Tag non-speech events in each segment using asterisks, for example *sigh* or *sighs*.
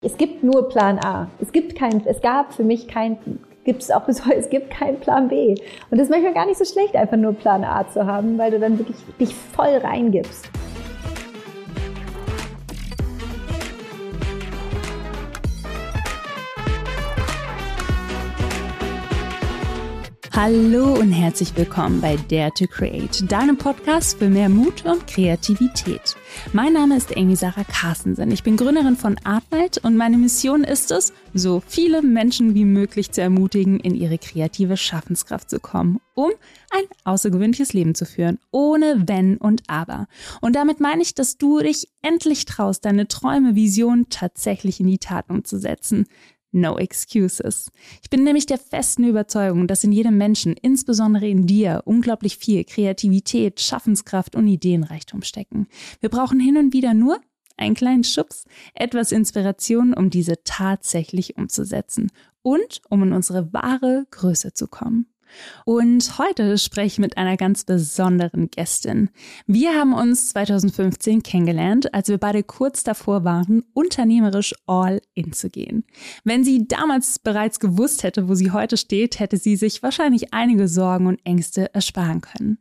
Es gibt nur Plan A. Es gibt kein, es gab für mich kein, gibt es auch bis heute, *laughs* es gibt keinen Plan B. Und das ist manchmal gar nicht so schlecht, einfach nur Plan A zu haben, weil du dann wirklich dich voll reingibst. Hallo und herzlich willkommen bei Dare to Create, deinem Podcast für mehr Mut und Kreativität. Mein Name ist Amy Sarah Carstensen. Ich bin Gründerin von Artlight und meine Mission ist es, so viele Menschen wie möglich zu ermutigen, in ihre kreative Schaffenskraft zu kommen, um ein außergewöhnliches Leben zu führen, ohne Wenn und Aber. Und damit meine ich, dass du dich endlich traust, deine Träume, Visionen tatsächlich in die Tat umzusetzen. No excuses. Ich bin nämlich der festen Überzeugung, dass in jedem Menschen, insbesondere in dir, unglaublich viel Kreativität, Schaffenskraft und Ideenreichtum stecken. Wir brauchen hin und wieder nur einen kleinen Schubs, etwas Inspiration, um diese tatsächlich umzusetzen und um in unsere wahre Größe zu kommen. Und heute spreche ich mit einer ganz besonderen Gästin. Wir haben uns 2015 kennengelernt, als wir beide kurz davor waren, unternehmerisch all in zu gehen. Wenn sie damals bereits gewusst hätte, wo sie heute steht, hätte sie sich wahrscheinlich einige Sorgen und Ängste ersparen können.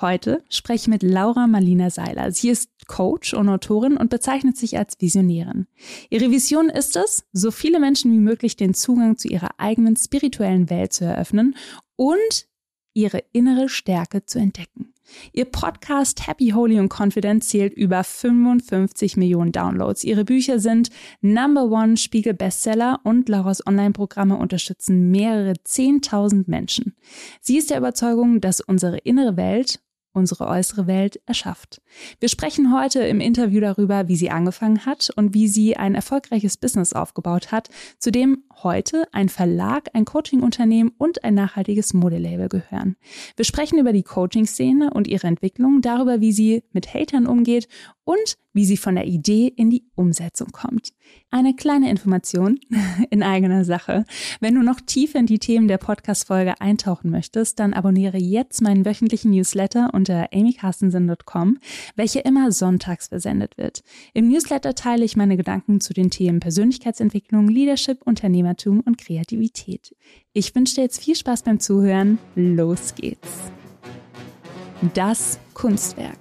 Heute spreche ich mit Laura Marlina Seiler. Sie ist Coach und Autorin und bezeichnet sich als Visionärin. Ihre Vision ist es, so viele Menschen wie möglich den Zugang zu ihrer eigenen spirituellen Welt zu eröffnen und ihre innere Stärke zu entdecken. Ihr Podcast Happy, Holy und Confident zählt über 55 Millionen Downloads. Ihre Bücher sind Number One Spiegel Bestseller und Lauras Online-Programme unterstützen mehrere 10.000 Menschen. Sie ist der Überzeugung, dass unsere innere Welt unsere äußere Welt erschafft. Wir sprechen heute im Interview darüber, wie sie angefangen hat und wie sie ein erfolgreiches Business aufgebaut hat, zu dem heute ein Verlag, ein Coaching-Unternehmen und ein nachhaltiges Modelabel gehören. Wir sprechen über die Coaching-Szene und ihre Entwicklung, darüber, wie sie mit Hatern umgeht und wie sie von der Idee in die Umsetzung kommt. Eine kleine Information *laughs* in eigener Sache. Wenn du noch tiefer in die Themen der Podcast-Folge eintauchen möchtest, dann abonniere jetzt meinen wöchentlichen Newsletter unter amycarstensen.com, welcher immer sonntags versendet wird. Im Newsletter teile ich meine Gedanken zu den Themen Persönlichkeitsentwicklung, Leadership, Unternehmertum und Kreativität. Ich wünsche dir jetzt viel Spaß beim Zuhören. Los geht's. Das Kunstwerk.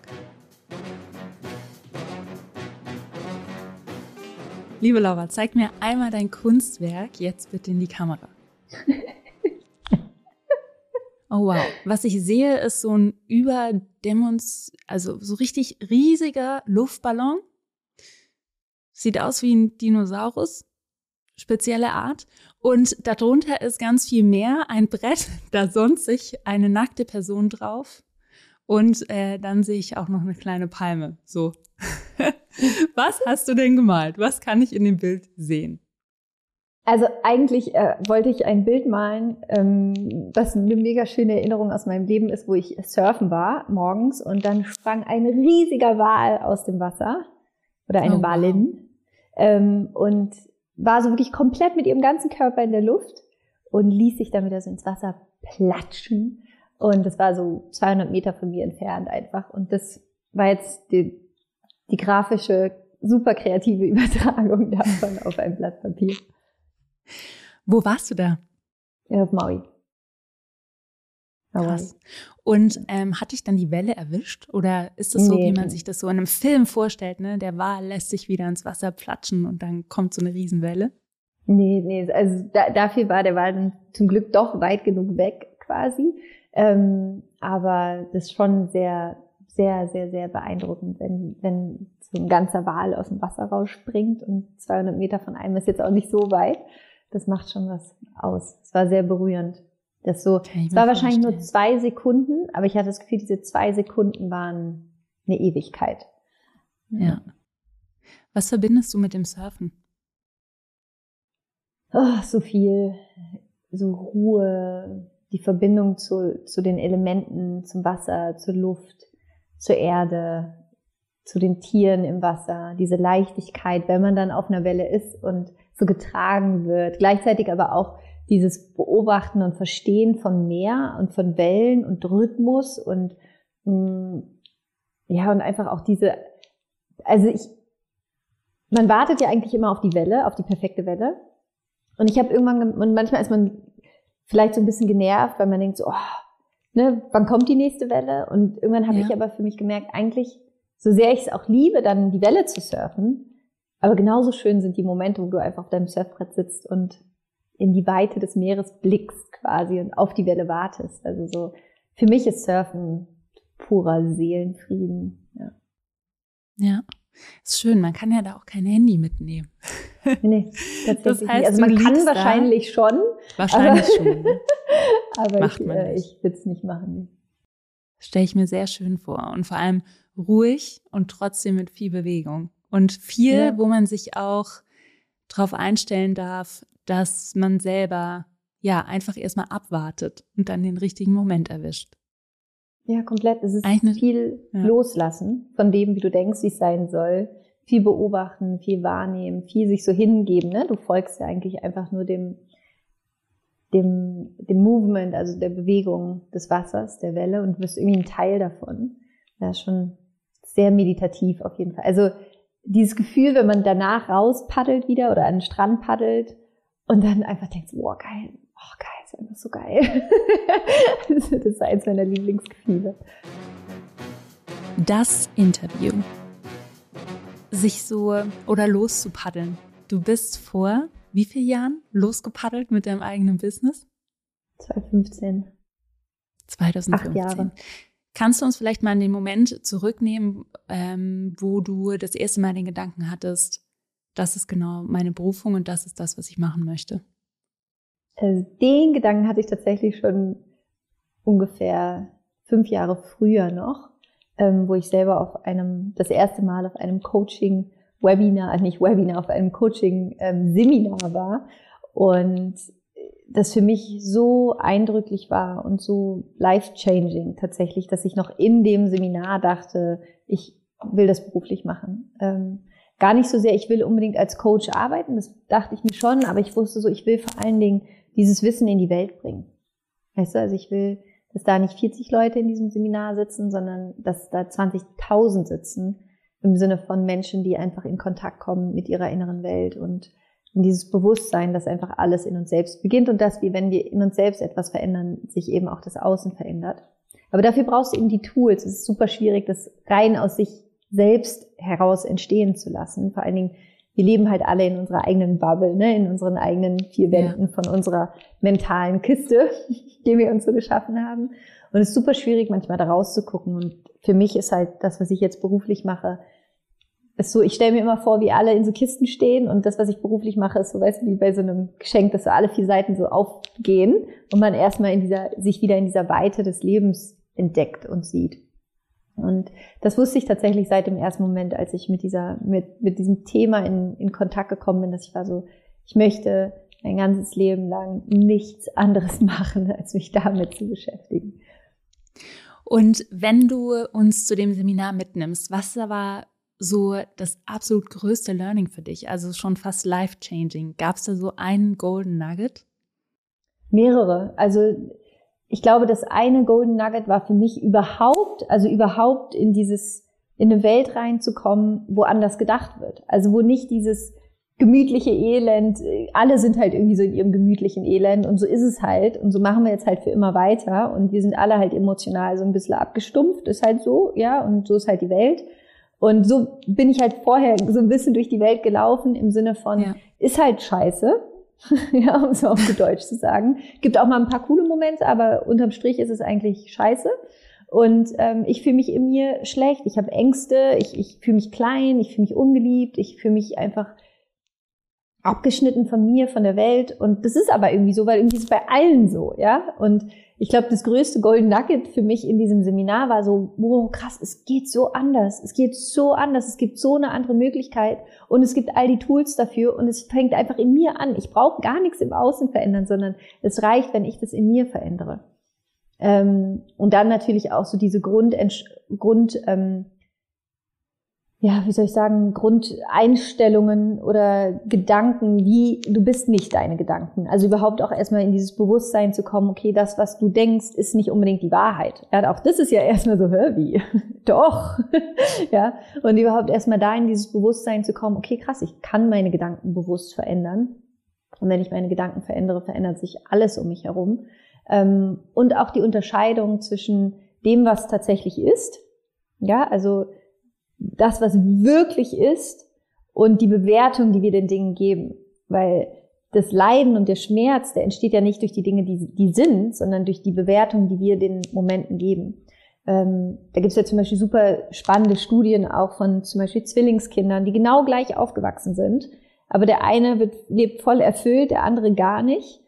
Liebe Laura, zeig mir einmal dein Kunstwerk jetzt bitte in die Kamera. *laughs* Oh wow. Was ich sehe, ist so ein überdemons, also so richtig riesiger Luftballon. Sieht aus wie ein Dinosaurus. Spezielle Art. Und darunter ist ganz viel mehr. Ein Brett, *laughs* da sonst sich eine nackte Person drauf. Und äh, dann sehe ich auch noch eine kleine Palme. So. *laughs* Was hast du denn gemalt? Was kann ich in dem Bild sehen? Also eigentlich äh, wollte ich ein Bild malen, ähm, was eine mega schöne Erinnerung aus meinem Leben ist, wo ich surfen war morgens und dann sprang ein riesiger Wal aus dem Wasser oder eine oh, Walin wow. ähm, und war so wirklich komplett mit ihrem ganzen Körper in der Luft und ließ sich damit also ins Wasser platschen und das war so 200 Meter von mir entfernt einfach und das war jetzt die, die grafische, super kreative *laughs* Übertragung davon auf ein Blatt Papier. Wo warst du da? Auf Maui. Krass. Und ähm, hat dich dann die Welle erwischt? Oder ist das so, nee. wie man sich das so in einem Film vorstellt, ne? Der Wal lässt sich wieder ins Wasser platschen und dann kommt so eine Riesenwelle? Nee, nee, also da, dafür war der Wal dann zum Glück doch weit genug weg quasi. Ähm, aber das ist schon sehr, sehr, sehr, sehr beeindruckend, wenn, wenn so ein ganzer Wal aus dem Wasser rausspringt und 200 Meter von einem ist jetzt auch nicht so weit. Das macht schon was aus. Es war sehr berührend. Das so, es war wahrscheinlich nur zwei Sekunden, aber ich hatte das Gefühl, diese zwei Sekunden waren eine Ewigkeit. Ja. Was verbindest du mit dem Surfen? Oh, so viel, so Ruhe, die Verbindung zu, zu den Elementen, zum Wasser, zur Luft, zur Erde, zu den Tieren im Wasser, diese Leichtigkeit, wenn man dann auf einer Welle ist und so getragen wird. Gleichzeitig aber auch dieses Beobachten und Verstehen von Meer und von Wellen und Rhythmus und mh, mm, ja und einfach auch diese, also ich man wartet ja eigentlich immer auf die Welle, auf die perfekte Welle. Und ich habe irgendwann, und manchmal ist man vielleicht so ein bisschen genervt, weil man denkt so, oh, ne, wann kommt die nächste Welle? Und irgendwann habe ja. ich aber für mich gemerkt, eigentlich, so sehr ich es auch liebe, dann die Welle zu surfen, aber genauso schön sind die Momente, wo du einfach auf deinem Surfbrett sitzt und in die Weite des Meeres blickst quasi und auf die Welle wartest. Also so, für mich ist Surfen purer Seelenfrieden. Ja. Ja. Ist schön, man kann ja da auch kein Handy mitnehmen. Nee, tatsächlich das heißt. Also man kann wahrscheinlich schon. Wahrscheinlich aber, schon. Ne? *laughs* aber Macht ich, man äh, ich will es nicht machen. Stelle ich mir sehr schön vor. Und vor allem ruhig und trotzdem mit viel Bewegung. Und viel, ja. wo man sich auch darauf einstellen darf, dass man selber ja einfach erstmal abwartet und dann den richtigen Moment erwischt. Ja, komplett. Es ist Eigentlich viel ja. loslassen von dem, wie du denkst, wie es sein soll. Viel beobachten, viel wahrnehmen, viel sich so hingeben. Ne? Du folgst ja eigentlich einfach nur dem, dem, dem Movement, also der Bewegung des Wassers, der Welle und wirst irgendwie ein Teil davon. Ja, schon sehr meditativ auf jeden Fall. Also dieses Gefühl, wenn man danach rauspaddelt wieder oder an den Strand paddelt und dann einfach denkt, wow, geil, oh geil, ist einfach so geil. *laughs* das ist eins meiner Lieblingsgefühle. Das Interview. Sich so oder loszupaddeln. Du bist vor wie vielen Jahren losgepaddelt mit deinem eigenen Business? 2015. 2015. Acht Jahre. Kannst du uns vielleicht mal in den Moment zurücknehmen, ähm, wo du das erste Mal den Gedanken hattest, das ist genau meine Berufung und das ist das, was ich machen möchte? Also den Gedanken hatte ich tatsächlich schon ungefähr fünf Jahre früher noch, ähm, wo ich selber auf einem, das erste Mal auf einem Coaching-Webinar, nicht Webinar, auf einem Coaching-Seminar ähm, war und das für mich so eindrücklich war und so life-changing tatsächlich, dass ich noch in dem Seminar dachte, ich will das beruflich machen. Ähm, gar nicht so sehr, ich will unbedingt als Coach arbeiten, das dachte ich mir schon, aber ich wusste so, ich will vor allen Dingen dieses Wissen in die Welt bringen. Weißt du, also ich will, dass da nicht 40 Leute in diesem Seminar sitzen, sondern dass da 20.000 sitzen im Sinne von Menschen, die einfach in Kontakt kommen mit ihrer inneren Welt und in dieses Bewusstsein, dass einfach alles in uns selbst beginnt und dass wir, wenn wir in uns selbst etwas verändern, sich eben auch das Außen verändert. Aber dafür brauchst du eben die Tools. Es ist super schwierig, das rein aus sich selbst heraus entstehen zu lassen. Vor allen Dingen wir leben halt alle in unserer eigenen Bubble, ne, in unseren eigenen vier Wänden ja. von unserer mentalen Kiste, *laughs* die wir uns so geschaffen haben. Und es ist super schwierig, manchmal da rauszugucken. Und für mich ist halt das, was ich jetzt beruflich mache, ist so, ich stelle mir immer vor, wie alle in so Kisten stehen und das, was ich beruflich mache, ist so, weißt du, wie bei so einem Geschenk, dass so alle vier Seiten so aufgehen und man erstmal in dieser, sich wieder in dieser Weite des Lebens entdeckt und sieht. Und das wusste ich tatsächlich seit dem ersten Moment, als ich mit dieser, mit, mit diesem Thema in, in Kontakt gekommen bin, dass ich war so, ich möchte mein ganzes Leben lang nichts anderes *laughs* machen, als mich damit zu beschäftigen. Und wenn du uns zu dem Seminar mitnimmst, was war so das absolut größte Learning für dich? Also schon fast life-changing. Gab es da so einen Golden Nugget? Mehrere. Also ich glaube, das eine Golden Nugget war für mich überhaupt, also überhaupt in dieses, in eine Welt reinzukommen, wo anders gedacht wird. Also wo nicht dieses gemütliche Elend, alle sind halt irgendwie so in ihrem gemütlichen Elend und so ist es halt und so machen wir jetzt halt für immer weiter und wir sind alle halt emotional so ein bisschen abgestumpft, ist halt so, ja, und so ist halt die Welt. Und so bin ich halt vorher so ein bisschen durch die Welt gelaufen im Sinne von, ja. ist halt scheiße, *laughs* ja, um es auf Deutsch zu sagen. Gibt auch mal ein paar coole Momente, aber unterm Strich ist es eigentlich scheiße. Und ähm, ich fühle mich in mir schlecht, ich habe Ängste, ich, ich fühle mich klein, ich fühle mich ungeliebt, ich fühle mich einfach abgeschnitten von mir, von der Welt. Und das ist aber irgendwie so, weil irgendwie ist es bei allen so, ja. Und ich glaube, das größte Golden Nugget für mich in diesem Seminar war so, wow, krass, es geht so anders. Es geht so anders. Es gibt so eine andere Möglichkeit. Und es gibt all die Tools dafür. Und es fängt einfach in mir an. Ich brauche gar nichts im Außen verändern, sondern es reicht, wenn ich das in mir verändere. Ähm, und dann natürlich auch so diese Grund, Grund ähm, ja, wie soll ich sagen, Grundeinstellungen oder Gedanken, wie du bist nicht deine Gedanken. Also überhaupt auch erstmal in dieses Bewusstsein zu kommen, okay, das, was du denkst, ist nicht unbedingt die Wahrheit. Ja, auch das ist ja erstmal so, hör wie? *laughs* Doch. *laughs* ja. Und überhaupt erstmal da in dieses Bewusstsein zu kommen, okay, krass, ich kann meine Gedanken bewusst verändern. Und wenn ich meine Gedanken verändere, verändert sich alles um mich herum. Ähm, und auch die Unterscheidung zwischen dem, was tatsächlich ist. Ja, also das, was wirklich ist und die Bewertung, die wir den Dingen geben. Weil das Leiden und der Schmerz, der entsteht ja nicht durch die Dinge, die, die sind, sondern durch die Bewertung, die wir den Momenten geben. Ähm, da gibt es ja zum Beispiel super spannende Studien auch von zum Beispiel Zwillingskindern, die genau gleich aufgewachsen sind. Aber der eine wird, lebt voll erfüllt, der andere gar nicht.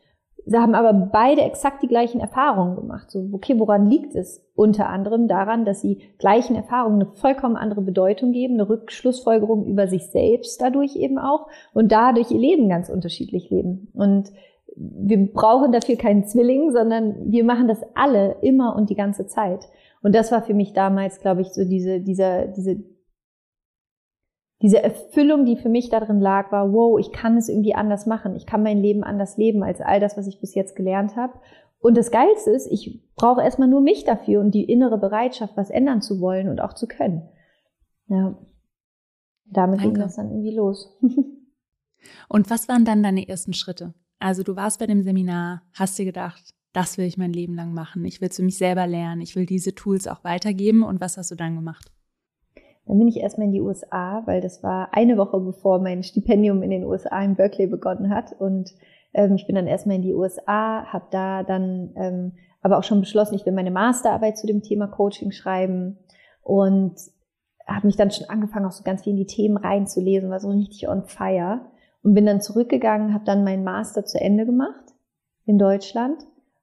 Sie haben aber beide exakt die gleichen Erfahrungen gemacht. So, okay, woran liegt es? Unter anderem daran, dass sie gleichen Erfahrungen eine vollkommen andere Bedeutung geben, eine Rückschlussfolgerung über sich selbst dadurch eben auch und dadurch ihr Leben ganz unterschiedlich leben. Und wir brauchen dafür keinen Zwilling, sondern wir machen das alle immer und die ganze Zeit. Und das war für mich damals, glaube ich, so diese, dieser, diese diese Erfüllung, die für mich darin lag, war, wow, ich kann es irgendwie anders machen. Ich kann mein Leben anders leben als all das, was ich bis jetzt gelernt habe. Und das Geilste ist, ich brauche erstmal nur mich dafür und die innere Bereitschaft, was ändern zu wollen und auch zu können. Ja. Damit Danke. ging das dann irgendwie los. *laughs* und was waren dann deine ersten Schritte? Also du warst bei dem Seminar, hast dir gedacht, das will ich mein Leben lang machen. Ich will es für mich selber lernen. Ich will diese Tools auch weitergeben. Und was hast du dann gemacht? Dann bin ich erstmal in die USA, weil das war eine Woche bevor mein Stipendium in den USA in Berkeley begonnen hat. Und ähm, ich bin dann erstmal in die USA, habe da dann ähm, aber auch schon beschlossen, ich will meine Masterarbeit zu dem Thema Coaching schreiben. Und habe mich dann schon angefangen, auch so ganz viel in die Themen reinzulesen, war so richtig on fire. Und bin dann zurückgegangen, habe dann meinen Master zu Ende gemacht in Deutschland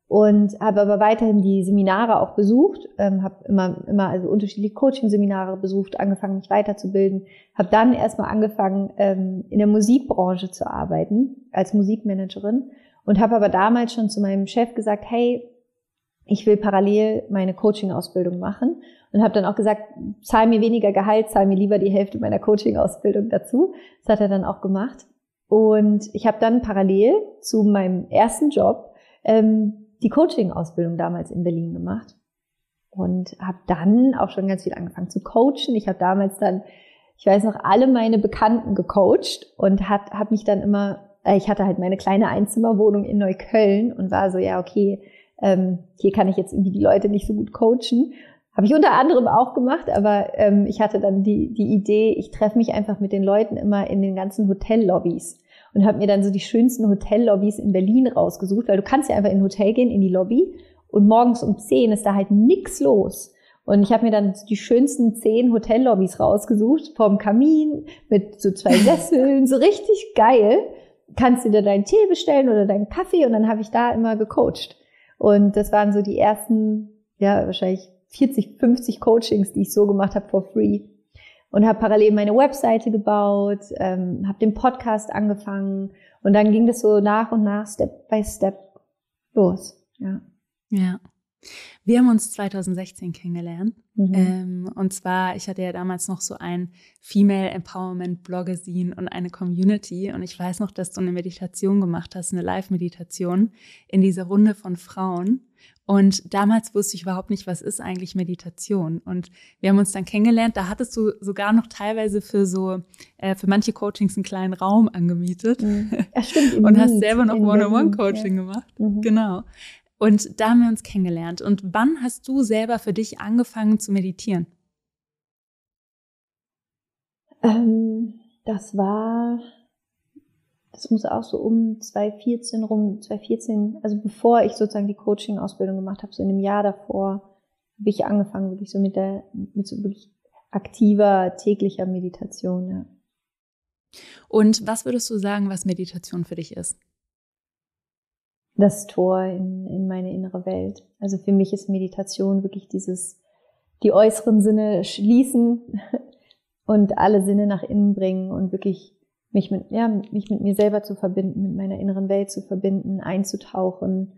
und habe aber weiterhin die Seminare auch besucht, ähm, habe immer immer also unterschiedliche Coaching-Seminare besucht, angefangen mich weiterzubilden, habe dann erstmal angefangen ähm, in der Musikbranche zu arbeiten als Musikmanagerin. Und habe aber damals schon zu meinem Chef gesagt, hey, ich will parallel meine Coaching-Ausbildung machen. Und habe dann auch gesagt, zahl mir weniger Gehalt, zahl mir lieber die Hälfte meiner Coaching-Ausbildung dazu. Das hat er dann auch gemacht. Und ich habe dann parallel zu meinem ersten Job ähm, die Coaching-Ausbildung damals in Berlin gemacht und habe dann auch schon ganz viel angefangen zu coachen. Ich habe damals dann, ich weiß noch, alle meine Bekannten gecoacht und hat, habe mich dann immer, äh, ich hatte halt meine kleine Einzimmerwohnung in Neukölln und war so, ja, okay, ähm, hier kann ich jetzt irgendwie die Leute nicht so gut coachen. Habe ich unter anderem auch gemacht, aber ähm, ich hatte dann die, die Idee, ich treffe mich einfach mit den Leuten immer in den ganzen Hotellobbys und habe mir dann so die schönsten Hotellobbys in Berlin rausgesucht, weil du kannst ja einfach in ein Hotel gehen, in die Lobby und morgens um 10 ist da halt nix los. Und ich habe mir dann die schönsten zehn Hotellobbys rausgesucht, vorm Kamin, mit so zwei *laughs* Sesseln, so richtig geil. Kannst du dir deinen Tee bestellen oder deinen Kaffee und dann habe ich da immer gecoacht. Und das waren so die ersten, ja, wahrscheinlich 40, 50 Coachings, die ich so gemacht habe for free und habe parallel meine Webseite gebaut, ähm, habe den Podcast angefangen und dann ging das so nach und nach, Step by Step los. Ja. Ja. Wir haben uns 2016 kennengelernt. Mhm. Ähm, und zwar, ich hatte ja damals noch so ein Female Empowerment Bloggesin und eine Community. Und ich weiß noch, dass du eine Meditation gemacht hast, eine Live-Meditation in dieser Runde von Frauen. Und damals wusste ich überhaupt nicht, was ist eigentlich Meditation. Und wir haben uns dann kennengelernt. Da hattest du sogar noch teilweise für so, äh, für manche Coachings einen kleinen Raum angemietet. Mhm. *laughs* Ja, stimmt. und hast selber noch One-on-One-Coaching ja. gemacht. Mhm. Genau. Und da haben wir uns kennengelernt. Und wann hast du selber für dich angefangen zu meditieren? Ähm, das war das muss auch so um 2014 rum, 2014, also bevor ich sozusagen die Coaching-Ausbildung gemacht habe, so in einem Jahr davor, habe ich angefangen, wirklich so mit der, mit so wirklich aktiver, täglicher Meditation, ja. Und was würdest du sagen, was Meditation für dich ist? Das Tor in, in meine innere Welt. Also für mich ist Meditation wirklich dieses, die äußeren Sinne schließen *laughs* und alle Sinne nach innen bringen und wirklich mich mit, ja, mich mit mir selber zu verbinden, mit meiner inneren Welt zu verbinden, einzutauchen.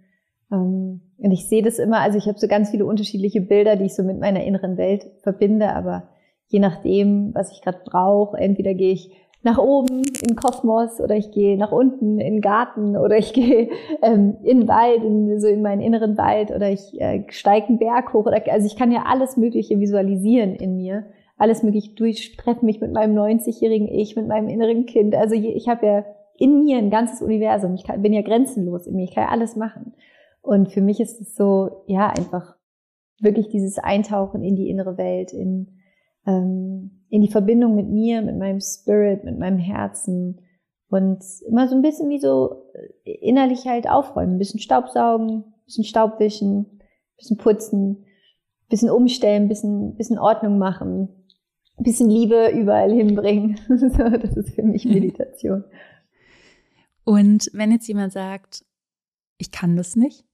Ähm, und ich sehe das immer, also ich habe so ganz viele unterschiedliche Bilder, die ich so mit meiner inneren Welt verbinde, aber je nachdem, was ich gerade brauche. Entweder gehe ich nach oben in Kosmos oder ich gehe nach unten in Garten oder ich *laughs* gehe ähm, in Wald, in, so in meinen inneren Wald oder ich äh, steige einen Berg hoch. Oder, also ich kann ja alles Mögliche visualisieren in mir. Alles Mögliche durch, treffe mich mit meinem 90-jährigen Ich, mit meinem inneren Kind. Also ich habe ja in mir ein ganzes Universum. Ich bin ja grenzenlos in mir. Ich kann ja alles machen. Und für mich ist es so, ja, einfach wirklich dieses Eintauchen in die innere Welt, in ähm, in die Verbindung mit mir, mit meinem Spirit, mit meinem Herzen und immer so ein bisschen wie so äh, innerlich halt aufräumen, ein bisschen Staubsaugen, ein bisschen Staubwischen, ein bisschen putzen, ein bisschen umstellen, ein bisschen, ein bisschen Ordnung machen, bisschen Liebe überall hinbringen. *laughs* so, das ist für mich *laughs* Meditation. Und wenn jetzt jemand sagt, ich kann das nicht,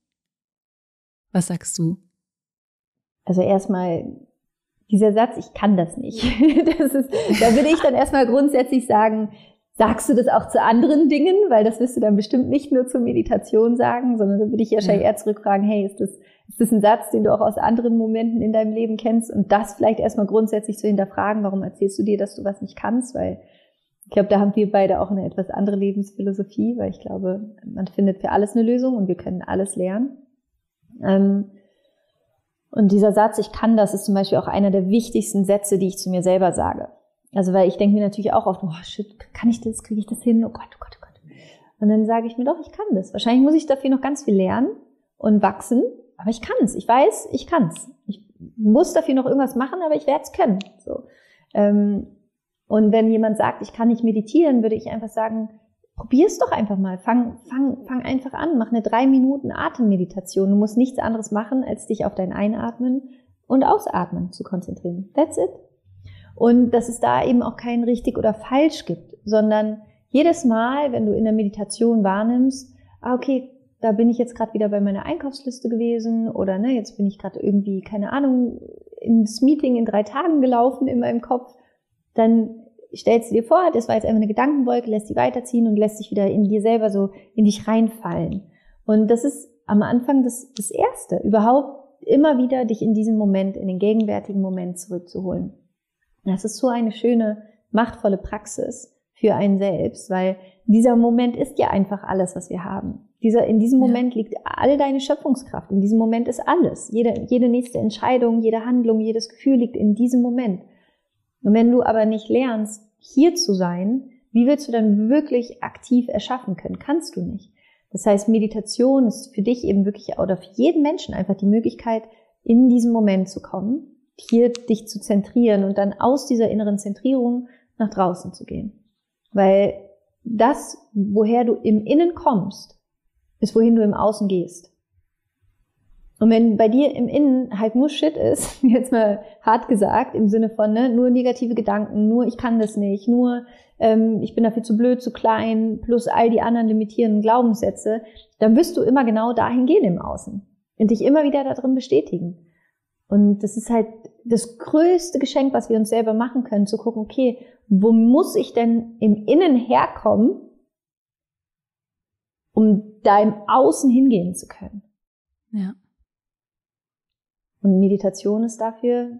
was sagst du? Also erstmal dieser Satz, ich kann das nicht. *laughs* Das ist, da würde ich dann erstmal grundsätzlich sagen, sagst du das auch zu anderen Dingen? Weil das wirst du dann bestimmt nicht nur zur Meditation sagen, sondern da würde ich ja schon eher zurückfragen, hey, ist das, ist das ein Satz, den du auch aus anderen Momenten in deinem Leben kennst? Und das vielleicht erstmal grundsätzlich zu hinterfragen, warum erzählst du dir, dass du was nicht kannst? Weil ich glaube, da haben wir beide auch eine etwas andere Lebensphilosophie, weil ich glaube, man findet für alles eine Lösung und wir können alles lernen. Ähm, und dieser Satz, ich kann das, ist zum Beispiel auch einer der wichtigsten Sätze, die ich zu mir selber sage. Also weil ich denke mir natürlich auch oft, oh shit, kann ich das, kriege ich das hin? Oh Gott, oh Gott, oh Gott. Und dann sage ich mir doch, ich kann das. Wahrscheinlich muss ich dafür noch ganz viel lernen und wachsen, aber ich kann es. Ich weiß, ich kann es. Ich muss dafür noch irgendwas machen, aber ich werde es können. So. Ähm, und wenn jemand sagt, ich kann nicht meditieren, würde ich einfach sagen, probier's doch einfach mal. Fang, fang, fang einfach an. Mach eine drei Minuten Atemmeditation. Du musst nichts anderes machen, als dich auf dein Einatmen und Ausatmen zu konzentrieren. That's it. Und dass es da eben auch kein richtig oder falsch gibt, sondern jedes Mal, wenn du in der Meditation wahrnimmst, ah, okay, da bin ich jetzt gerade wieder bei meiner Einkaufsliste gewesen oder ne, jetzt bin ich gerade irgendwie, keine Ahnung, ins Meeting in drei Tagen gelaufen in meinem Kopf, dann stellst du dir vor, das war jetzt einfach eine Gedankenwolke, lässt die weiterziehen und lässt sich wieder in dir selber so in dich reinfallen. Und das ist am Anfang das, das Erste, überhaupt immer wieder dich in diesen Moment, in den gegenwärtigen Moment zurückzuholen. Das ist so eine schöne, machtvolle Praxis für einen selbst, weil dieser Moment ist ja einfach alles, was wir haben. Dieser, in diesem Moment ja. liegt all deine Schöpfungskraft. In diesem Moment ist alles. Jede, jede nächste Entscheidung, jede Handlung, jedes Gefühl liegt in diesem Moment. Und wenn du aber nicht lernst, hier zu sein, wie willst du dann wirklich aktiv erschaffen können? Kannst du nicht. Das heißt, Meditation ist für dich eben wirklich oder für jeden Menschen einfach die Möglichkeit, in diesen Moment zu kommen, hier dich zu zentrieren und dann aus dieser inneren Zentrierung nach draußen zu gehen. Weil das, woher du im Innen kommst, ist wohin du im Außen gehst. Und wenn bei dir im Innen halt nur Shit ist, *laughs* jetzt mal hart gesagt, im Sinne von ne, nur negative Gedanken, nur ich kann das nicht, nur ähm, ich bin dafür zu blöd, zu klein, plus all die anderen limitierenden Glaubenssätze, dann wirst du immer genau dahin gehen im Außen und dich immer wieder darin bestätigen. Und das ist halt das größte Geschenk, was wir uns selber machen können, zu gucken, okay, wo muss ich denn im Innen herkommen, um da im Außen hingehen zu können? Ja. Und Meditation ist dafür,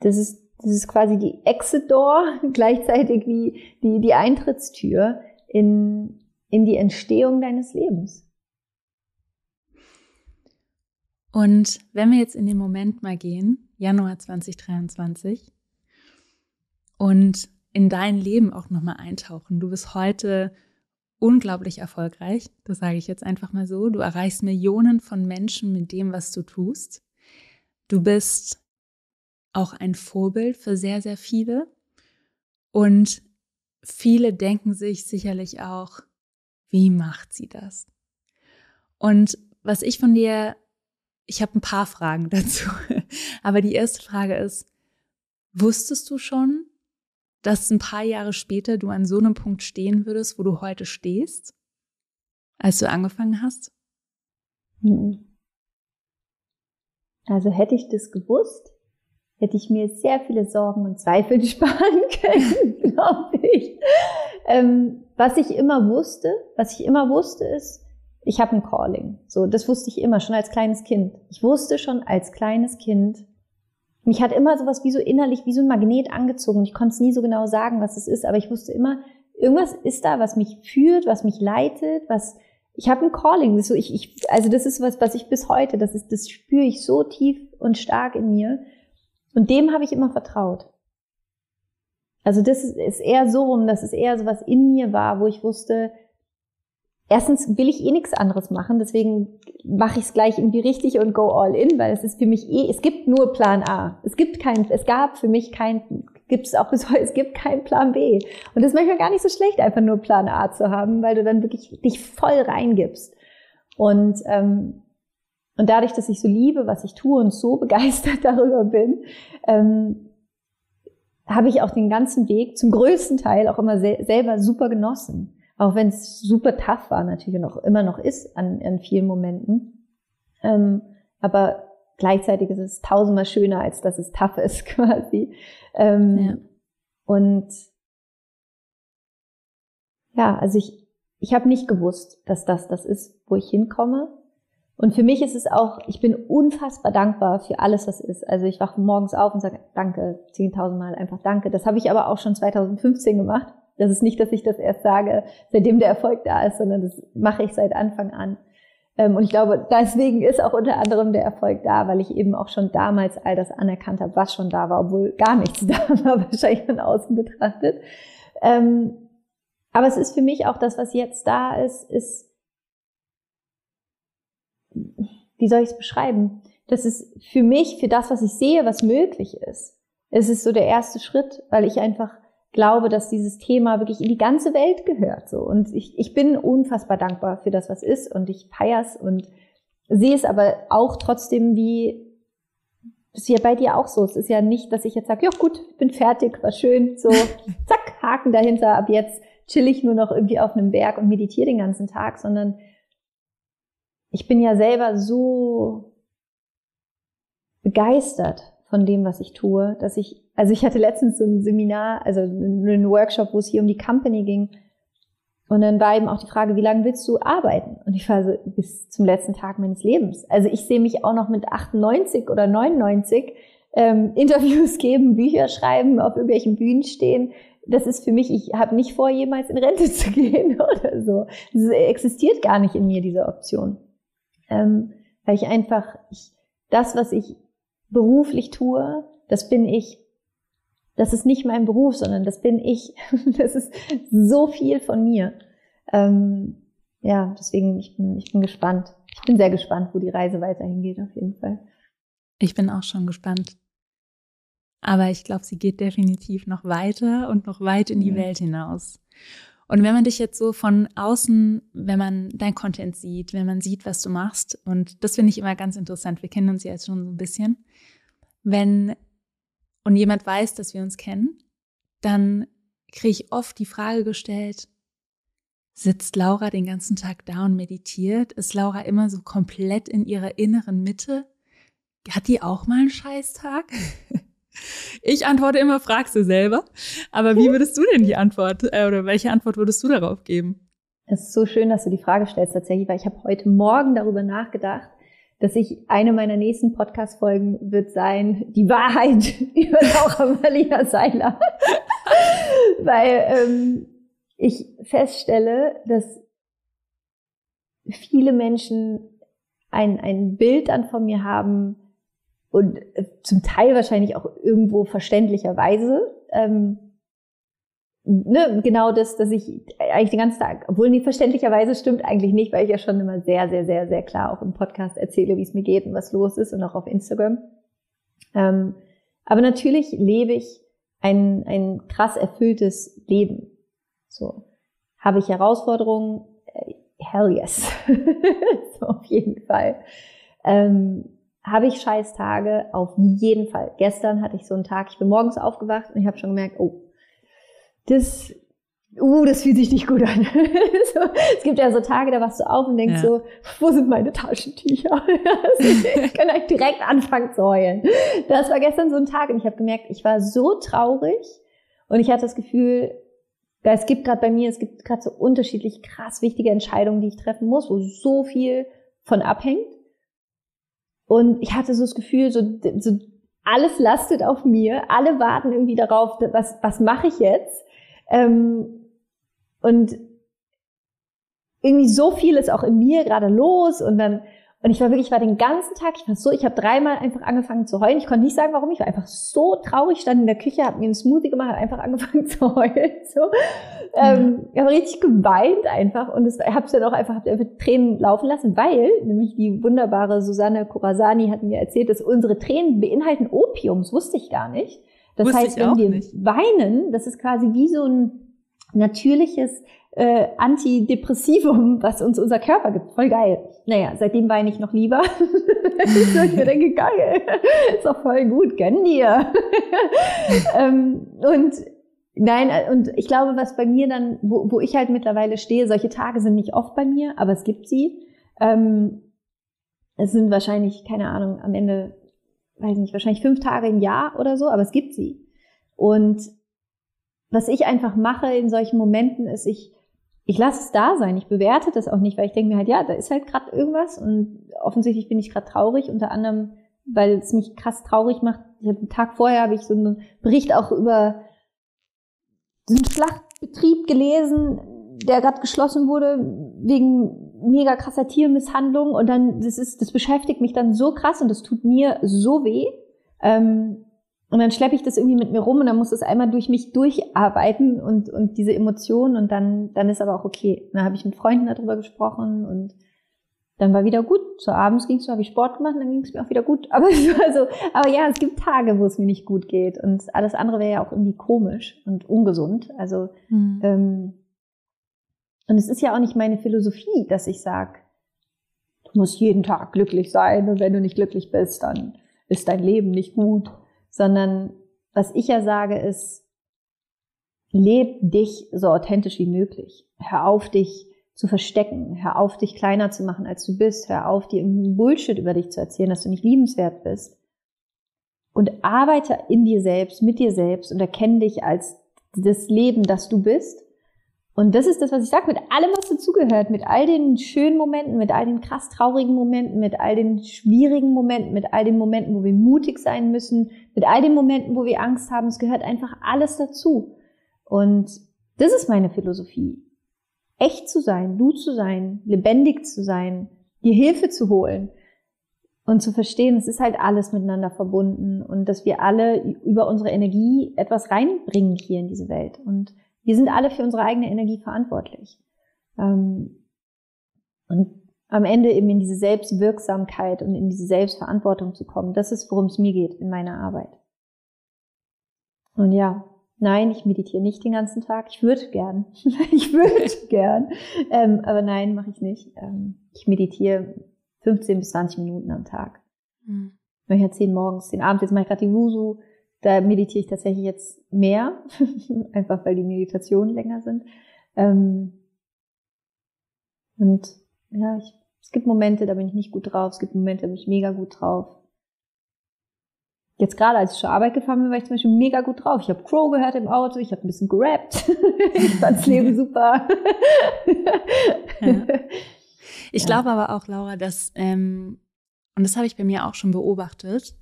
das ist, das ist quasi die Exit Door, *laughs* gleichzeitig wie die, die Eintrittstür in, in die Entstehung deines Lebens. Und wenn wir jetzt in den Moment mal gehen, Januar 2023, und in dein Leben auch nochmal eintauchen. Du bist heute unglaublich erfolgreich, das sage ich jetzt einfach mal so. Du erreichst Millionen von Menschen mit dem, was du tust. Du bist auch ein Vorbild für sehr, sehr viele. Und viele denken sich sicherlich auch, wie macht sie das? Und was ich von dir, ich habe ein paar Fragen *laughs* dazu, aber die erste Frage ist, wusstest du schon, dass ein paar Jahre später du an so einem Punkt stehen würdest, wo du heute stehst, als du angefangen hast? Mhm. Also hätte ich das gewusst, hätte ich mir sehr viele Sorgen und Zweifel *laughs* sparen können, glaube ich. Ähm, was ich immer wusste, was ich immer wusste, ist, ich habe ein Calling. So, das wusste ich immer schon als kleines Kind. Ich wusste schon als kleines Kind, mich hat immer sowas wie so innerlich, wie so ein Magnet angezogen. Ich konnte es nie so genau sagen, was es ist, aber ich wusste immer, irgendwas ist da, was mich führt, was mich leitet, was ich habe ein Calling. So, ich, ich, also das ist was, was ich bis heute, das ist, das spüre ich so tief und stark in mir. Und dem habe ich immer vertraut. Also das ist, ist eher so rum, dass es eher so was in mir war, wo ich wusste, erstens will ich eh nichts anderes machen, deswegen mache ich es gleich irgendwie richtig und go all in, weil es ist für mich eh, es gibt nur Plan A. Es gibt kein, es gab für mich kein, gibt es auch bis *laughs* heute, es gibt keinen Plan B. Und das ist manchmal gar nicht so schlecht, einfach nur Plan A zu haben, weil du dann wirklich dich voll reingibst. Und, ähm, und dadurch, dass ich so liebe, was ich tue und so *laughs* begeistert darüber bin, ähm, habe ich auch den ganzen Weg zum größten Teil auch immer sel selber super genossen. Auch wenn es super tough war, natürlich noch immer noch ist an, an vielen Momenten. Ähm, aber gleichzeitig ist es tausendmal schöner, als dass es tough ist, *laughs* quasi. Ähm, ja. Und ja, also ich, ich habe nicht gewusst, dass das das ist, wo ich hinkomme. Und für mich ist es auch, ich bin unfassbar dankbar für alles, was ist. Also ich wache morgens auf und sage Danke, 10.000 Mal einfach Danke. Das habe ich aber auch schon 2015 gemacht. Das ist nicht, dass ich das erst sage, seitdem der Erfolg da ist, sondern das mache ich seit Anfang an. Ähm, und ich glaube, deswegen ist auch unter anderem der Erfolg da, weil ich eben auch schon damals all das anerkannt habe, was schon da war, obwohl gar nichts *laughs* da war, wahrscheinlich von außen betrachtet. Ähm, aber es ist für mich auch das, was jetzt da ist, ist, wie soll ich es beschreiben? Das ist für mich, für das, was ich sehe, was möglich ist. Es ist so der erste Schritt, weil ich einfach glaube, dass dieses Thema wirklich in die ganze Welt gehört. So. Und ich, ich bin unfassbar dankbar für das, was ist und ich feier's und sehe es aber auch trotzdem wie, das ist ja bei dir auch so. Es ist ja nicht, dass ich jetzt sage, ja gut, bin fertig, war schön, so, *laughs* zack, Haken dahinter, ab jetzt chill ich nur noch irgendwie auf einem Berg und meditiere den ganzen Tag, sondern ich bin ja selber so begeistert von dem, was ich tue, dass ich also ich hatte letztens so ein Seminar, also einen Workshop, wo es hier um die Company ging. Und dann war eben auch die Frage, wie lange willst du arbeiten? Und ich war so, bis zum letzten Tag meines Lebens. Also ich sehe mich auch noch mit 98 oder 99 ähm, *laughs* Interviews geben, Bücher schreiben, auf irgendwelchen Bühnen stehen. Das ist für mich, ich habe nicht vor, jemals in Rente *laughs* zu gehen oder so. Das existiert gar nicht in mir, diese Option. Ähm, weil ich einfach, ich, das, was ich beruflich tue, das bin ich das ist nicht mein Beruf, sondern das bin ich. *laughs* Das ist so viel von mir. Ähm, ja, deswegen, ich bin, ich bin gespannt. Ich bin sehr gespannt, wo die Reise weiterhin geht, auf jeden Fall. Ich bin auch schon gespannt. Aber ich glaube, sie geht definitiv noch weiter und noch weit in die mhm. Welt hinaus. Und wenn man dich jetzt so von außen, wenn man dein Content sieht, wenn man sieht, was du machst, und das finde ich immer ganz interessant, wir kennen uns ja jetzt schon so ein bisschen, wenn und jemand weiß, dass wir uns kennen, dann kriege ich oft die Frage gestellt, sitzt Laura den ganzen Tag da und meditiert? Ist Laura immer so komplett in ihrer inneren Mitte? Hat die auch mal einen Scheißtag? *laughs* Ich antworte immer, fragst du selber. Aber wie würdest du denn die Antwort äh, oder welche Antwort würdest du darauf geben? Es ist so schön, dass du die Frage stellst tatsächlich, weil ich habe heute Morgen darüber nachgedacht, dass ich eine meiner nächsten Podcast-Folgen wird sein, die Wahrheit *laughs* über Laura Marlina Seiler. *laughs* Weil ähm, ich feststelle, dass viele Menschen ein, ein Bild dann von mir haben und äh, zum Teil wahrscheinlich auch irgendwo verständlicherweise, ähm, ne, genau das, dass ich eigentlich den ganzen Tag, obwohl nie verständlicherweise stimmt eigentlich nicht, weil ich ja schon immer sehr, sehr, sehr, sehr klar auch im Podcast erzähle, wie es mir geht und was los ist und auch auf Instagram. Ähm, aber natürlich lebe ich ein, ein krass erfülltes Leben. So. Habe ich Herausforderungen? Äh, hell yes. *laughs* so, auf jeden Fall. Ähm, habe ich Scheißtage? Auf jeden Fall. Gestern hatte ich so einen Tag, ich bin morgens aufgewacht und ich habe schon gemerkt, oh, das, uh, das fühlt sich nicht gut an. *laughs* so, es gibt ja so Tage, da wachst du auf und denkst ja. so, wo sind meine Taschentücher? *laughs* ich kann eigentlich direkt anfangen zu heulen. Das war gestern so ein Tag und ich habe gemerkt, ich war so traurig und ich hatte das Gefühl, es gibt gerade bei mir, es gibt gerade so unterschiedlich krass wichtige Entscheidungen, die ich treffen muss, wo so viel von abhängt. Und ich hatte so das Gefühl, so, so alles lastet auf mir, alle warten irgendwie darauf, was, was mache ich jetzt? Ähm, und irgendwie so viel ist auch in mir gerade los und dann und ich war wirklich, ich war den ganzen Tag, ich war so, ich habe dreimal einfach angefangen zu heulen. Ich konnte nicht sagen, warum. Ich war einfach so traurig, stand in der Küche, habe mir einen Smoothie gemacht, habe einfach angefangen *laughs* zu heulen. So. Ähm, ich habe richtig geweint einfach und ich habe es dann auch einfach, hab einfach Tränen laufen lassen, weil nämlich die wunderbare Susanne Kurasani hat mir erzählt, dass unsere Tränen beinhalten Opium. Das wusste ich gar nicht. Das Wusste heißt, wenn wir nicht. weinen, das ist quasi wie so ein natürliches äh, Antidepressivum, *laughs* was uns unser Körper gibt. Voll geil. Naja, seitdem weine ich noch lieber. *laughs* so, ich mir denke, geil, ist doch voll gut, gönn dir. *laughs* ähm, und nein, und ich glaube, was bei mir dann, wo, wo ich halt mittlerweile stehe, solche Tage sind nicht oft bei mir, aber es gibt sie. Ähm, es sind wahrscheinlich, keine Ahnung, am Ende, weiß nicht, wahrscheinlich fünf Tage im Jahr oder so, aber es gibt sie. Und was ich einfach mache in solchen Momenten ist, ich ich lasse es da sein. Ich bewerte das auch nicht, weil ich denke mir halt, ja, da ist halt gerade irgendwas und offensichtlich bin ich gerade traurig, unter anderem, weil es mich krass traurig macht. Ich hab, einen Tag vorher habe ich so einen Bericht auch über diesen Schlachtbetrieb gelesen, der gerade geschlossen wurde wegen mega krasser Tiermisshandlung und dann das ist das beschäftigt mich dann so krass und das tut mir so weh. Ähm, und dann schleppe ich das irgendwie mit mir rum und dann muss es einmal durch mich durcharbeiten und, und diese Emotionen und dann, dann ist aber auch okay. Dann habe ich mit Freunden darüber gesprochen und dann war wieder gut. So abends ging es so, habe ich Sport gemacht und dann ging es mir auch wieder gut. *laughs* Aber, also, aber ja, es gibt Tage, wo es mir nicht gut geht und alles andere wäre ja auch irgendwie komisch und ungesund. Also mhm. ähm, und es ist ja auch nicht meine Philosophie, dass ich sage, du musst jeden Tag glücklich sein und wenn du nicht glücklich bist, dann ist dein Leben nicht gut sondern was ich ja sage ist, leb dich so authentisch wie möglich. Hör auf, dich zu verstecken. Hör auf, dich kleiner zu machen, als du bist. Hör auf, dir irgendeinen Bullshit über dich zu erzählen, dass du nicht liebenswert bist. Und arbeite in dir selbst, mit dir selbst und erkenne dich als das Leben, das du bist. Und das ist das, was ich sage, mit allem, was dazugehört, mit all den schönen Momenten, mit all den krass traurigen Momenten, mit all den schwierigen Momenten, mit all den Momenten, wo wir mutig sein müssen, mit all den Momenten, wo wir Angst haben. Es gehört einfach alles dazu. Und das ist meine Philosophie. Echt zu sein, du zu sein, lebendig zu sein, dir Hilfe zu holen und zu verstehen, es ist halt alles miteinander verbunden und dass wir alle über unsere Energie etwas reinbringen hier in diese Welt. Und wir sind alle für unsere eigene Energie verantwortlich. Ähm, und am Ende eben in diese Selbstwirksamkeit und in diese Selbstverantwortung zu kommen, das ist, worum es mir geht in meiner Arbeit. Und ja, nein, ich meditiere nicht den ganzen Tag. Ich würde gern. *laughs* ich würde gern. Ähm, aber nein, mache ich nicht. Ähm, ich meditiere 15 bis 20 Minuten am Tag. Mhm. Manchmal 10 morgens, 10 abends. Jetzt mache ich gerade die Wusu. Da meditiere ich tatsächlich jetzt mehr, *laughs* einfach weil die Meditationen länger sind. Ähm, und ja, ich, es gibt Momente, da bin ich nicht gut drauf, es gibt Momente, da bin ich mega gut drauf. Jetzt gerade, als ich zur Arbeit gefahren bin, war ich zum Beispiel mega gut drauf. Ich habe Crow gehört im Auto, ich habe ein bisschen gerappt. *laughs* ich fand's *laughs* Leben super. ja. Ich ja. glaube aber auch, Laura, dass, ähm, und das habe ich bei mir auch schon beobachtet,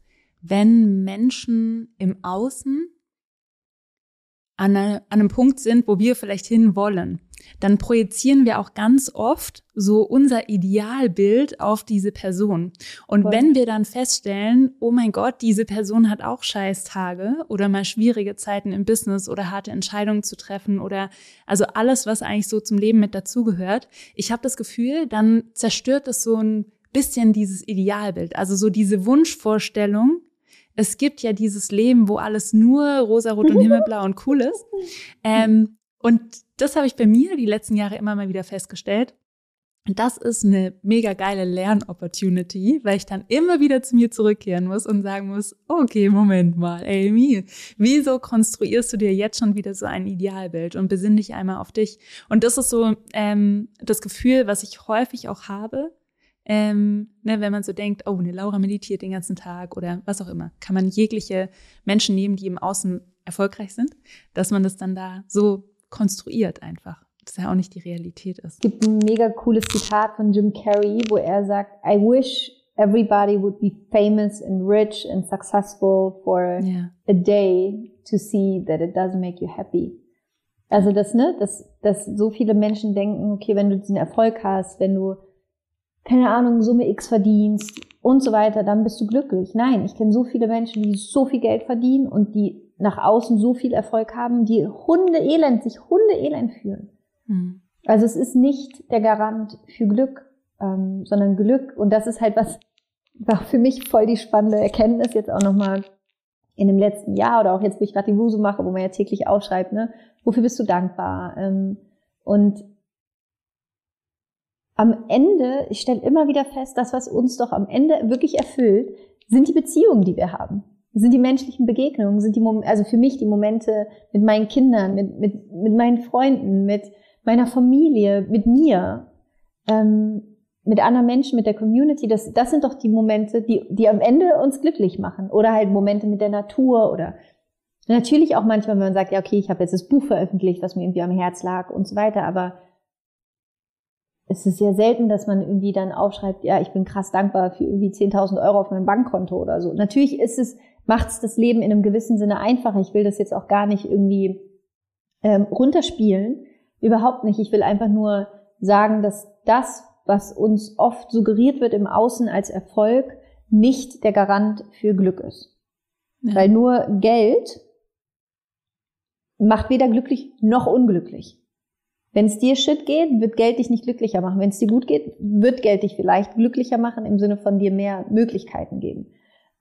wenn Menschen im Außen an, eine, an einem Punkt sind, wo wir vielleicht hin wollen, dann projizieren wir auch ganz oft so unser Idealbild auf diese Person. Und Voll. wenn wir dann feststellen, oh mein Gott, diese Person hat auch Scheißtage oder mal schwierige Zeiten im Business oder harte Entscheidungen zu treffen oder also alles, was eigentlich so zum Leben mit dazugehört, ich habe das Gefühl, dann zerstört es so ein bisschen dieses Idealbild, also so diese Wunschvorstellung, es gibt ja dieses Leben, wo alles nur rosarot und himmelblau und cool ist. Ähm, und das habe ich bei mir die letzten Jahre immer mal wieder festgestellt. Und das ist eine mega geile Lernopportunity, weil ich dann immer wieder zu mir zurückkehren muss und sagen muss, okay, Moment mal, Amy, wieso konstruierst du dir jetzt schon wieder so ein Idealbild und besinn dich einmal auf dich? Und das ist so ähm, das Gefühl, was ich häufig auch habe, ähm, ne, wenn man so denkt, oh, eine Laura meditiert den ganzen Tag oder was auch immer, kann man jegliche Menschen nehmen, die im Außen erfolgreich sind, dass man das dann da so konstruiert einfach. Das ja auch nicht die Realität ist. Es gibt ein mega cooles Zitat von Jim Carrey, wo er sagt, I wish everybody would be famous and rich and successful for yeah. a day to see that it doesn't make you happy. Also das, ne, dass, dass so viele Menschen denken, okay, wenn du diesen Erfolg hast, wenn du, keine Ahnung, Summe X verdienst und so weiter, dann bist du glücklich. Nein, ich kenne so viele Menschen, die so viel Geld verdienen und die nach außen so viel Erfolg haben, die Hunde elend, sich Hunde elend fühlen. Mhm. Also es ist nicht der Garant für Glück, ähm, sondern Glück. Und das ist halt was, war für mich voll die spannende Erkenntnis jetzt auch nochmal in dem letzten Jahr oder auch jetzt, wo ich gerade die Wusu mache, wo man ja täglich aufschreibt, ne, wofür bist du dankbar? Ähm, und am Ende, ich stelle immer wieder fest, das, was uns doch am Ende wirklich erfüllt, sind die Beziehungen, die wir haben. Sind die menschlichen Begegnungen, sind die, Mom also für mich die Momente mit meinen Kindern, mit, mit, mit meinen Freunden, mit meiner Familie, mit mir. Ähm, mit anderen Menschen, mit der Community, das, das sind doch die Momente, die, die am Ende uns glücklich machen. Oder halt Momente mit der Natur oder natürlich auch manchmal, wenn man sagt, ja, okay, ich habe jetzt das Buch veröffentlicht, was mir irgendwie am Herz lag und so weiter, aber es ist ja selten, dass man irgendwie dann aufschreibt, ja, ich bin krass dankbar für irgendwie 10.000 Euro auf meinem Bankkonto oder so. Natürlich ist es, macht es das Leben in einem gewissen Sinne einfacher. Ich will das jetzt auch gar nicht irgendwie ähm, runterspielen. Überhaupt nicht. Ich will einfach nur sagen, dass das, was uns oft suggeriert wird im Außen als Erfolg, nicht der Garant für Glück ist. Ja. Weil nur Geld macht weder glücklich noch unglücklich. Wenn es dir shit geht, wird Geld dich nicht glücklicher machen. Wenn es dir gut geht, wird Geld dich vielleicht glücklicher machen, im Sinne von dir mehr Möglichkeiten geben.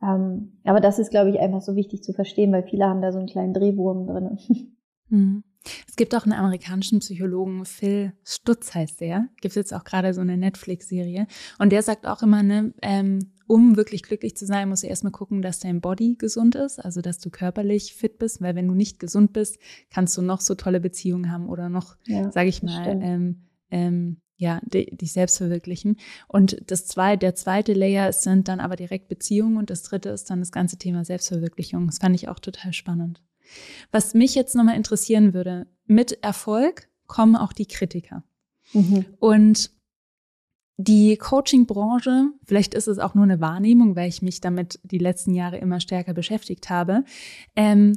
Ähm, aber das ist, glaube ich, einfach so wichtig zu verstehen, weil viele haben da so einen kleinen Drehwurm drin. *laughs* Mhm. Es gibt auch einen amerikanischen Psychologen, Phil Stutz heißt der, gibt jetzt auch gerade so eine Netflix-Serie. Und der sagt auch immer, ne, ähm, um wirklich glücklich zu sein, musst du erstmal gucken, dass dein Body gesund ist, also dass du körperlich fit bist, weil wenn du nicht gesund bist, kannst du noch so tolle Beziehungen haben oder noch, ja, sage ich mal, ähm, ähm, ja, dich selbst verwirklichen. Und das zweite, der zweite Layer sind dann aber direkt Beziehungen und das dritte ist dann das ganze Thema Selbstverwirklichung. Das fand ich auch total spannend. Was mich jetzt nochmal interessieren würde, mit Erfolg kommen auch die Kritiker. Mhm. Und die Coaching-Branche, vielleicht ist es auch nur eine Wahrnehmung, weil ich mich damit die letzten Jahre immer stärker beschäftigt habe, ähm,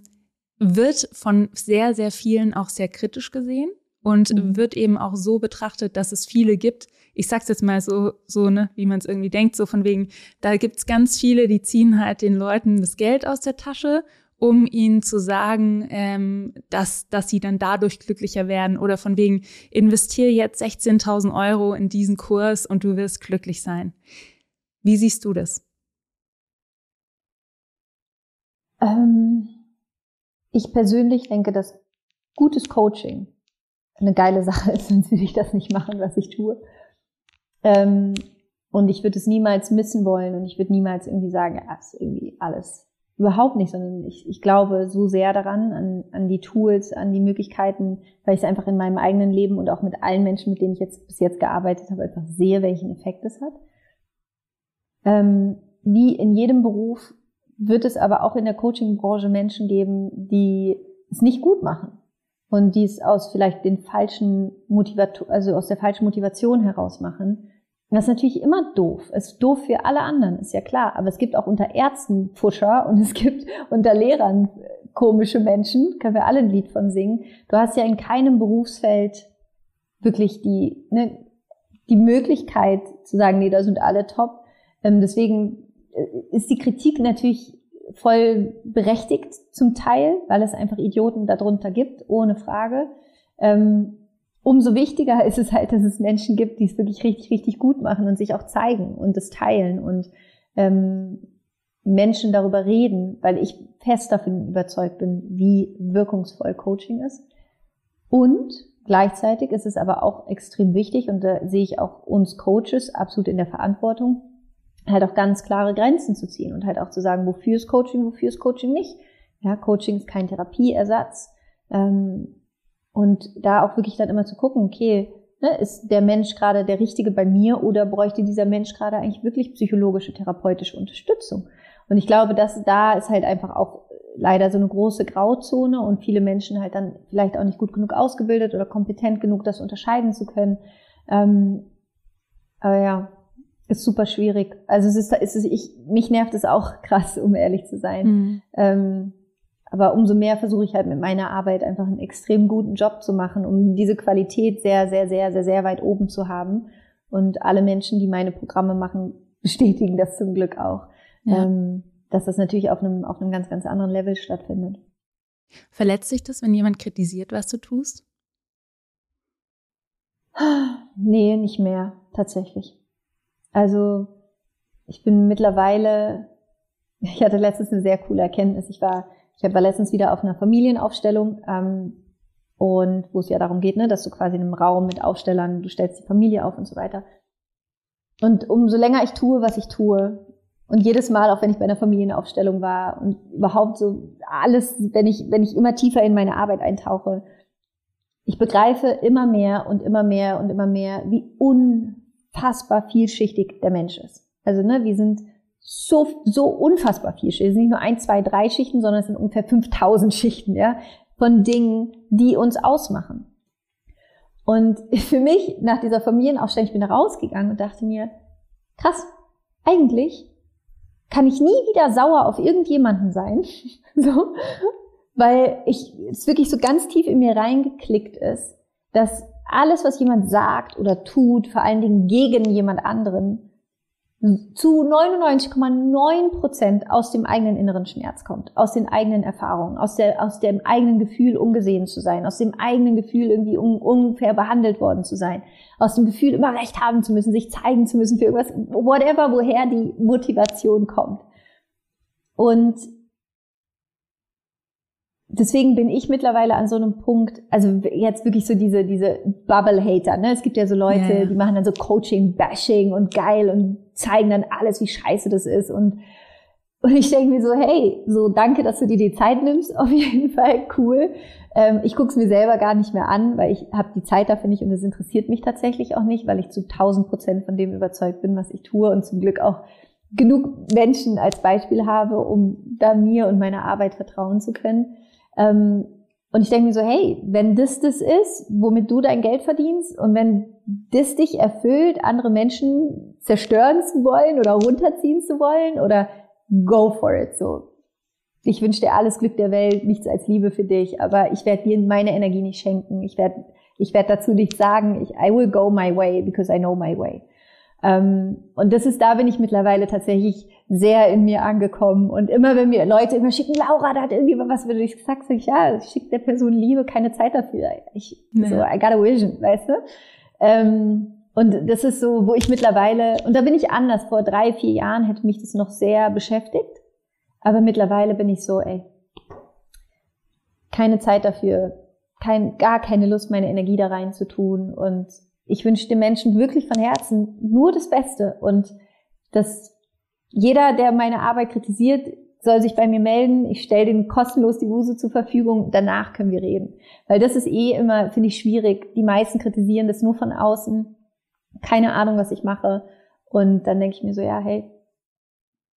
wird von sehr, sehr vielen auch sehr kritisch gesehen und mhm. wird eben auch so betrachtet, dass es viele gibt. Ich sag's jetzt mal so, so ne, wie man es irgendwie denkt, so von wegen, da gibt's ganz viele, die ziehen halt den Leuten das Geld aus der Tasche um ihnen zu sagen, ähm, dass, dass sie dann dadurch glücklicher werden oder von wegen, investiere jetzt 16.000 Euro in diesen Kurs und du wirst glücklich sein. Wie siehst du das? Ähm, ich persönlich denke, dass gutes Coaching eine geile Sache ist, sonst würde ich das nicht machen, was ich tue. Ähm, und ich würde es niemals missen wollen und ich würde niemals irgendwie sagen, ja, ist irgendwie alles Überhaupt nicht, sondern ich, ich glaube so sehr daran, an, an die Tools, an die Möglichkeiten, weil ich es einfach in meinem eigenen Leben und auch mit allen Menschen, mit denen ich jetzt bis jetzt gearbeitet habe, einfach sehe, welchen Effekt es hat. Ähm, wie in jedem Beruf wird es aber auch in der Coaching-Branche Menschen geben, die es nicht gut machen und die es aus vielleicht den falschen Motivation, also aus der falschen Motivation heraus machen das ist natürlich immer doof. Es ist doof für alle anderen, ist ja klar. Aber es gibt auch unter Ärzten Pfuscher und es gibt unter Lehrern komische Menschen. Können wir alle ein Lied von singen. Du hast ja in keinem Berufsfeld wirklich die, ne, die Möglichkeit zu sagen, nee, da sind alle top. Ähm, deswegen äh, ist die Kritik natürlich voll berechtigt zum Teil, weil es einfach Idioten darunter gibt, ohne Frage. Ähm, umso wichtiger ist es halt, dass es Menschen gibt, die es wirklich richtig, richtig gut machen und sich auch zeigen und es teilen und ähm, Menschen darüber reden, weil ich fest davon überzeugt bin, wie wirkungsvoll Coaching ist. Und gleichzeitig ist es aber auch extrem wichtig, und da sehe ich auch uns Coaches absolut in der Verantwortung, halt auch ganz klare Grenzen zu ziehen und halt auch zu sagen, wofür ist Coaching, wofür ist Coaching nicht. Ja, Coaching ist kein Therapieersatz. Ähm, und da auch wirklich dann immer zu gucken, okay, ne, ist der Mensch gerade der Richtige bei mir oder bräuchte dieser Mensch gerade eigentlich wirklich psychologische, therapeutische Unterstützung? Und ich glaube, dass da ist halt einfach auch leider so eine große Grauzone und viele Menschen halt dann vielleicht auch nicht gut genug ausgebildet oder kompetent genug, das unterscheiden zu können. Ähm, aber ja, ist super schwierig. Also es ist, es ist ich, mich nervt es auch *laughs* krass, um ehrlich zu sein. Mhm. Ähm, aber umso mehr versuche ich halt mit meiner Arbeit einfach einen extrem guten Job zu machen, um diese Qualität sehr, sehr, sehr, sehr, sehr weit oben zu haben. Und alle Menschen, die meine Programme machen, *laughs* bestätigen das zum Glück auch. Ja. Ähm, dass das natürlich auf einem, auf einem ganz, ganz anderen Level stattfindet. Verletzt sich das, wenn jemand kritisiert, was du tust? *sighs* Nee, nicht mehr, tatsächlich. Also ich bin mittlerweile, *laughs* ich hatte letztens eine sehr coole Erkenntnis. Ich war, ich war letztens wieder auf einer Familienaufstellung ähm, und wo es ja darum geht, ne, dass du quasi in einem Raum mit Aufstellern, du stellst die Familie auf und so weiter. Und umso länger ich tue, was ich tue, und jedes Mal, auch wenn ich bei einer Familienaufstellung war und überhaupt so alles, wenn ich, wenn ich immer tiefer in meine Arbeit eintauche, ich begreife immer mehr und immer mehr und immer mehr, wie unfassbar vielschichtig der Mensch ist. Also, ne, wir sind so, so unfassbar vielschichtig. Es sind nicht nur ein, zwei, drei Schichten, sondern es sind ungefähr 5000 Schichten, ja, von Dingen, die uns ausmachen. Und für mich, nach dieser Familienaufstellung, ich bin da rausgegangen und dachte mir, krass, eigentlich kann ich nie wieder sauer auf irgendjemanden sein. *laughs* so, weil ich es wirklich so ganz tief in mir reingeklickt ist, dass alles, was jemand sagt oder tut, vor allen Dingen gegen jemand anderen, zu 99,9 Prozent aus dem eigenen inneren Schmerz kommt, aus den eigenen Erfahrungen, aus, der, aus dem eigenen Gefühl, ungesehen zu sein, aus dem eigenen Gefühl, irgendwie un, unfair behandelt worden zu sein, aus dem Gefühl, immer Recht haben zu müssen, sich zeigen zu müssen für irgendwas, whatever, woher die Motivation kommt. Und deswegen bin ich mittlerweile an so einem Punkt, also jetzt wirklich so diese, diese Bubble-Hater, ne? Es gibt ja so Leute, ja, ja. die machen dann so Coaching-Bashing und geil und zeigen dann alles, wie scheiße das ist und und ich denke mir so, hey, so danke, dass du dir die Zeit nimmst, *laughs* auf jeden Fall cool. Ähm, ich gucke es mir selber gar nicht mehr an, weil ich habe die Zeit dafür nicht und es interessiert mich tatsächlich auch nicht, weil ich zu 1000 Prozent von dem überzeugt bin, was ich tue und zum Glück auch genug Menschen als Beispiel habe, um da mir und meiner Arbeit vertrauen zu können. Ähm, und ich denke mir so, hey, wenn das das ist, womit du dein Geld verdienst und wenn das dich erfüllt, andere Menschen zerstören zu wollen oder runterziehen zu wollen oder go for it, so. Ich wünsche dir alles Glück der Welt, nichts als Liebe für dich, aber ich werde dir meine Energie nicht schenken. Ich werde ich werd dazu nichts sagen. Ich, I will go my way because I know my way. Ähm, und das ist, da bin ich mittlerweile tatsächlich sehr in mir angekommen. Und immer wenn mir Leute immer schicken, Laura, da hat irgendwie was, du ich sag, sag ich, ja, schick der Person Liebe, keine Zeit dafür. Ich, ja. so, I got a vision, weißt du? Ähm, und das ist so, wo ich mittlerweile, und da bin ich anders. Vor drei, vier Jahren hätte mich das noch sehr beschäftigt. Aber mittlerweile bin ich so, ey, keine Zeit dafür, kein, gar keine Lust, meine Energie da rein zu tun. Und ich wünsche den Menschen wirklich von Herzen nur das Beste und dass jeder, der meine Arbeit kritisiert, soll sich bei mir melden. Ich stelle den kostenlos die Muse zur Verfügung. Danach können wir reden. Weil das ist eh immer, finde ich, schwierig. Die meisten kritisieren das nur von außen. Keine Ahnung, was ich mache. Und dann denke ich mir so, ja, hey,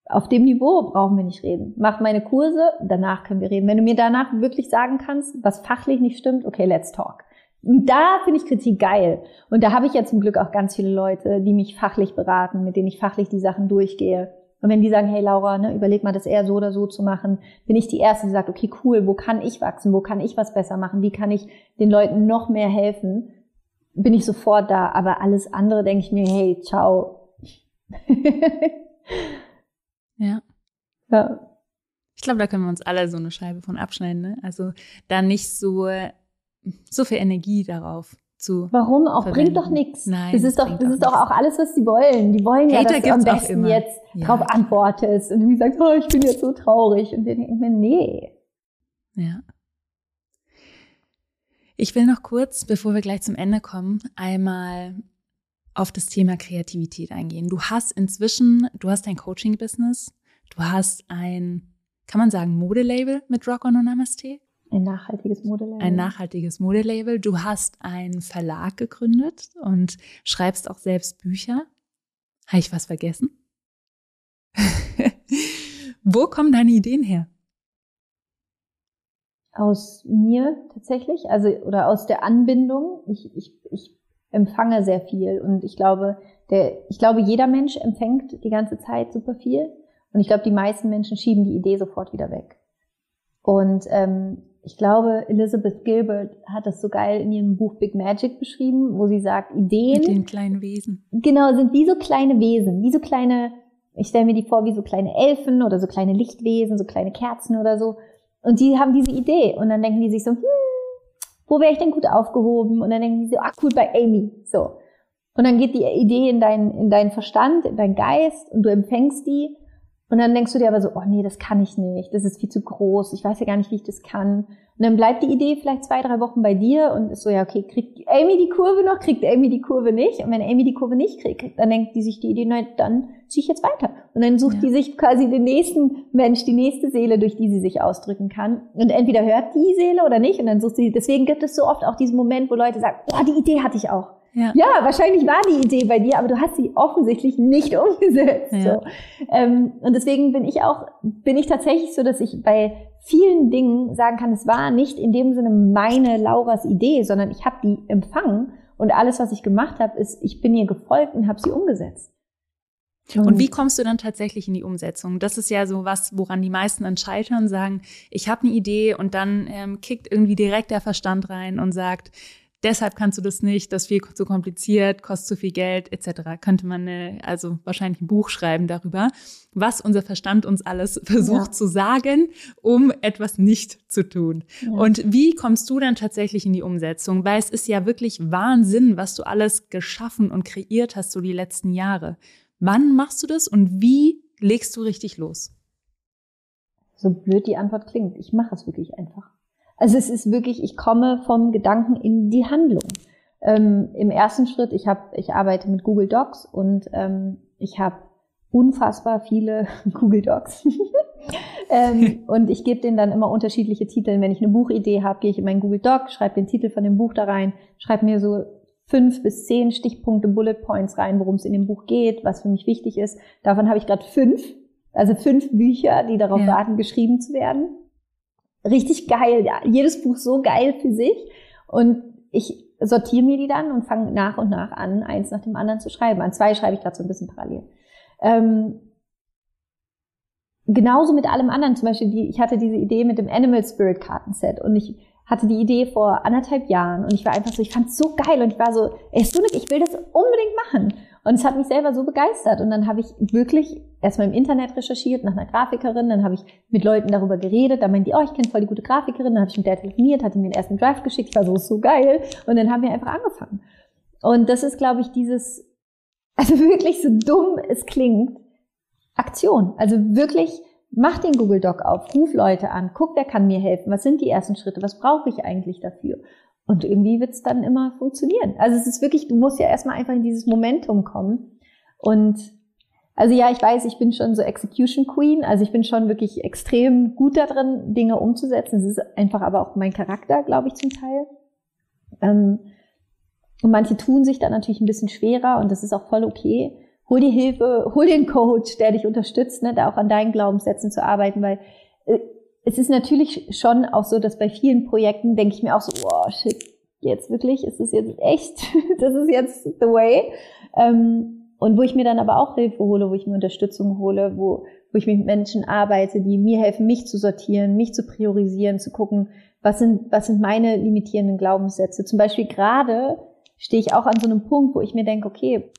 auf dem Niveau brauchen wir nicht reden. Mach meine Kurse, danach können wir reden. Wenn du mir danach wirklich sagen kannst, was fachlich nicht stimmt, okay, let's talk. Da finde ich Kritik geil. Und da habe ich ja zum Glück auch ganz viele Leute, die mich fachlich beraten, mit denen ich fachlich die Sachen durchgehe. Und wenn die sagen, hey Laura, ne, überleg mal, das eher so oder so zu machen, bin ich die Erste, die sagt, okay, cool, wo kann ich wachsen? Wo kann ich was besser machen? Wie kann ich den Leuten noch mehr helfen? Bin ich sofort da. Aber alles andere denke ich mir, hey, ciao. *laughs* ja. Ja. Ich glaube, da können wir uns alle so eine Scheibe von abschneiden. Ne? Also da nicht so so viel Energie darauf zu. Warum auch? Verwenden. Bringt doch nichts. Nein. Das ist doch, das ist doch auch alles, was die wollen. Die wollen Hater ja, dass du am besten jetzt ja. drauf antwortest und du sagst, oh, ich bin jetzt so traurig. Und wir denken mir, nee. Ja. Ich will noch kurz, bevor wir gleich zum Ende kommen, einmal auf das Thema Kreativität eingehen. Du hast inzwischen, du hast ein Coaching-Business, du hast ein, kann man sagen, Modelabel mit Rock on Namaste? Ein nachhaltiges Modelabel. Ein nachhaltiges Modelabel. Du hast einen Verlag gegründet und schreibst auch selbst Bücher. Habe ich was vergessen? *laughs* Wo kommen deine Ideen her? Aus mir tatsächlich, also oder aus der Anbindung. Ich, ich, ich empfange sehr viel und ich glaube, der, ich glaube, jeder Mensch empfängt die ganze Zeit super viel und ich glaube, die meisten Menschen schieben die Idee sofort wieder weg. Und ähm, ich glaube, Elizabeth Gilbert hat das so geil in ihrem Buch Big Magic beschrieben, wo sie sagt, Ideen. Mit den kleinen Wesen. Genau, sind wie so kleine Wesen, wie so kleine, ich stelle mir die vor, wie so kleine Elfen oder so kleine Lichtwesen, so kleine Kerzen oder so. Und die haben diese Idee und dann denken die sich so, hm, wo wäre ich denn gut aufgehoben? Und dann denken die so, ah cool, bei Amy. So. Und dann geht die Idee in deinen, in deinen Verstand, in deinen Geist und du empfängst die und dann denkst du dir aber so, oh nee, das kann ich nicht, das ist viel zu groß, ich weiß ja gar nicht, wie ich das kann. Und dann bleibt die Idee vielleicht zwei, drei Wochen bei dir und ist so, ja, okay, kriegt Amy die Kurve noch, kriegt Amy die Kurve nicht. Und wenn Amy die Kurve nicht kriegt, dann denkt die sich die Idee, nein, dann ziehe ich jetzt weiter. Und dann sucht ja. die sich quasi den nächsten Mensch, die nächste Seele, durch die sie sich ausdrücken kann. Und entweder hört die Seele oder nicht. Und dann sucht sie, deswegen gibt es so oft auch diesen Moment, wo Leute sagen, oh, die Idee hatte ich auch. Ja. ja, wahrscheinlich war die Idee bei dir, aber du hast sie offensichtlich nicht *laughs* umgesetzt. Ja. So. Ähm, und deswegen bin ich auch, bin ich tatsächlich so, dass ich bei vielen Dingen sagen kann, es war nicht in dem Sinne meine Lauras Idee, sondern ich habe die empfangen und alles, was ich gemacht habe, ist, ich bin ihr gefolgt und habe sie umgesetzt. Und wie kommst du dann tatsächlich in die Umsetzung? Das ist ja so was, woran die meisten dann scheitern, sagen, ich habe eine Idee und dann ähm, kickt irgendwie direkt der Verstand rein und sagt, deshalb kannst du das nicht, das ist viel zu kompliziert, kostet zu viel Geld etc. Könnte man eine, also wahrscheinlich ein Buch schreiben darüber, was unser Verstand uns alles *laughs* versucht ja. zu sagen, um etwas nicht zu tun. Ja. Und wie kommst du dann tatsächlich in die Umsetzung? Weil es ist ja wirklich Wahnsinn, was du alles geschaffen und kreiert hast so die letzten Jahre. Wann machst du das und wie legst du richtig los? So blöd die Antwort klingt, ich mache es wirklich einfach. Also es ist wirklich, ich komme vom Gedanken in die Handlung. Ähm, Im ersten Schritt, ich habe, ich arbeite mit Google Docs und ähm, ich habe unfassbar viele *laughs* Google Docs. *laughs* ähm, und ich gebe denen dann immer unterschiedliche Titel. Wenn ich eine Buchidee habe, gehe ich in meinen Google Doc, schreibe den Titel von dem Buch da rein, schreibe mir so fünf bis zehn Stichpunkte, Bullet Points rein, worum es in dem Buch geht, was für mich wichtig ist. Davon habe ich gerade fünf, also fünf Bücher, die darauf ja. warten, geschrieben zu werden richtig geil. Ja, jedes Buch so geil für sich. Und ich sortiere mir die dann und fange nach und nach an, eins nach dem anderen zu schreiben. An zwei schreibe ich gerade so ein bisschen parallel. Ähm, genauso mit allem anderen. Zum Beispiel, die, ich hatte diese Idee mit dem Animal Spirit Kartenset und ich hatte die Idee vor anderthalb Jahren und ich war einfach so, ich fand es so geil und ich war so, ey, Sunik, ich will das unbedingt machen. Und es hat mich selber so begeistert. Und dann habe ich wirklich erstmal im Internet recherchiert nach einer Grafikerin, dann habe ich mit Leuten darüber geredet, da meinten die, oh, ich kenne voll die gute Grafikerin, dann habe ich mit der telefoniert, hatte mir den ersten Draft geschickt, ich war so, so geil. Und dann haben wir einfach angefangen. Und das ist, glaube ich, dieses, *laughs* also wirklich so dumm es klingt, Aktion. Also wirklich, mach den Google Doc auf, ruf Leute an, guck, wer kann mir helfen, was sind die ersten Schritte, was brauche ich eigentlich dafür? Und irgendwie wird es dann immer funktionieren. Also es ist wirklich, du musst ja erstmal einfach in dieses Momentum kommen. Und also ja, ich weiß, ich bin schon so Execution Queen. Also ich bin schon wirklich extrem gut darin, Dinge umzusetzen. Es ist einfach aber auch mein Charakter, glaube ich, zum Teil. Ähm, und manche tun sich dann natürlich ein bisschen schwerer und das ist auch voll okay. Hol dir Hilfe, hol einen Coach, der dich unterstützt, ne, da auch an deinen Glaubenssätzen zu arbeiten, weil äh, es ist natürlich schon auch so, dass bei vielen Projekten denke ich mir auch so, oh shit, jetzt wirklich, ist es jetzt echt, *laughs* das ist jetzt the way. Ähm, und wo ich mir dann aber auch Hilfe hole, wo ich mir Unterstützung hole, wo, wo ich mit Menschen arbeite, die mir helfen, mich zu sortieren, mich zu priorisieren, zu gucken, was sind, was sind meine limitierenden Glaubenssätze. Zum Beispiel gerade stehe ich auch an so einem Punkt, wo ich mir denke, okay,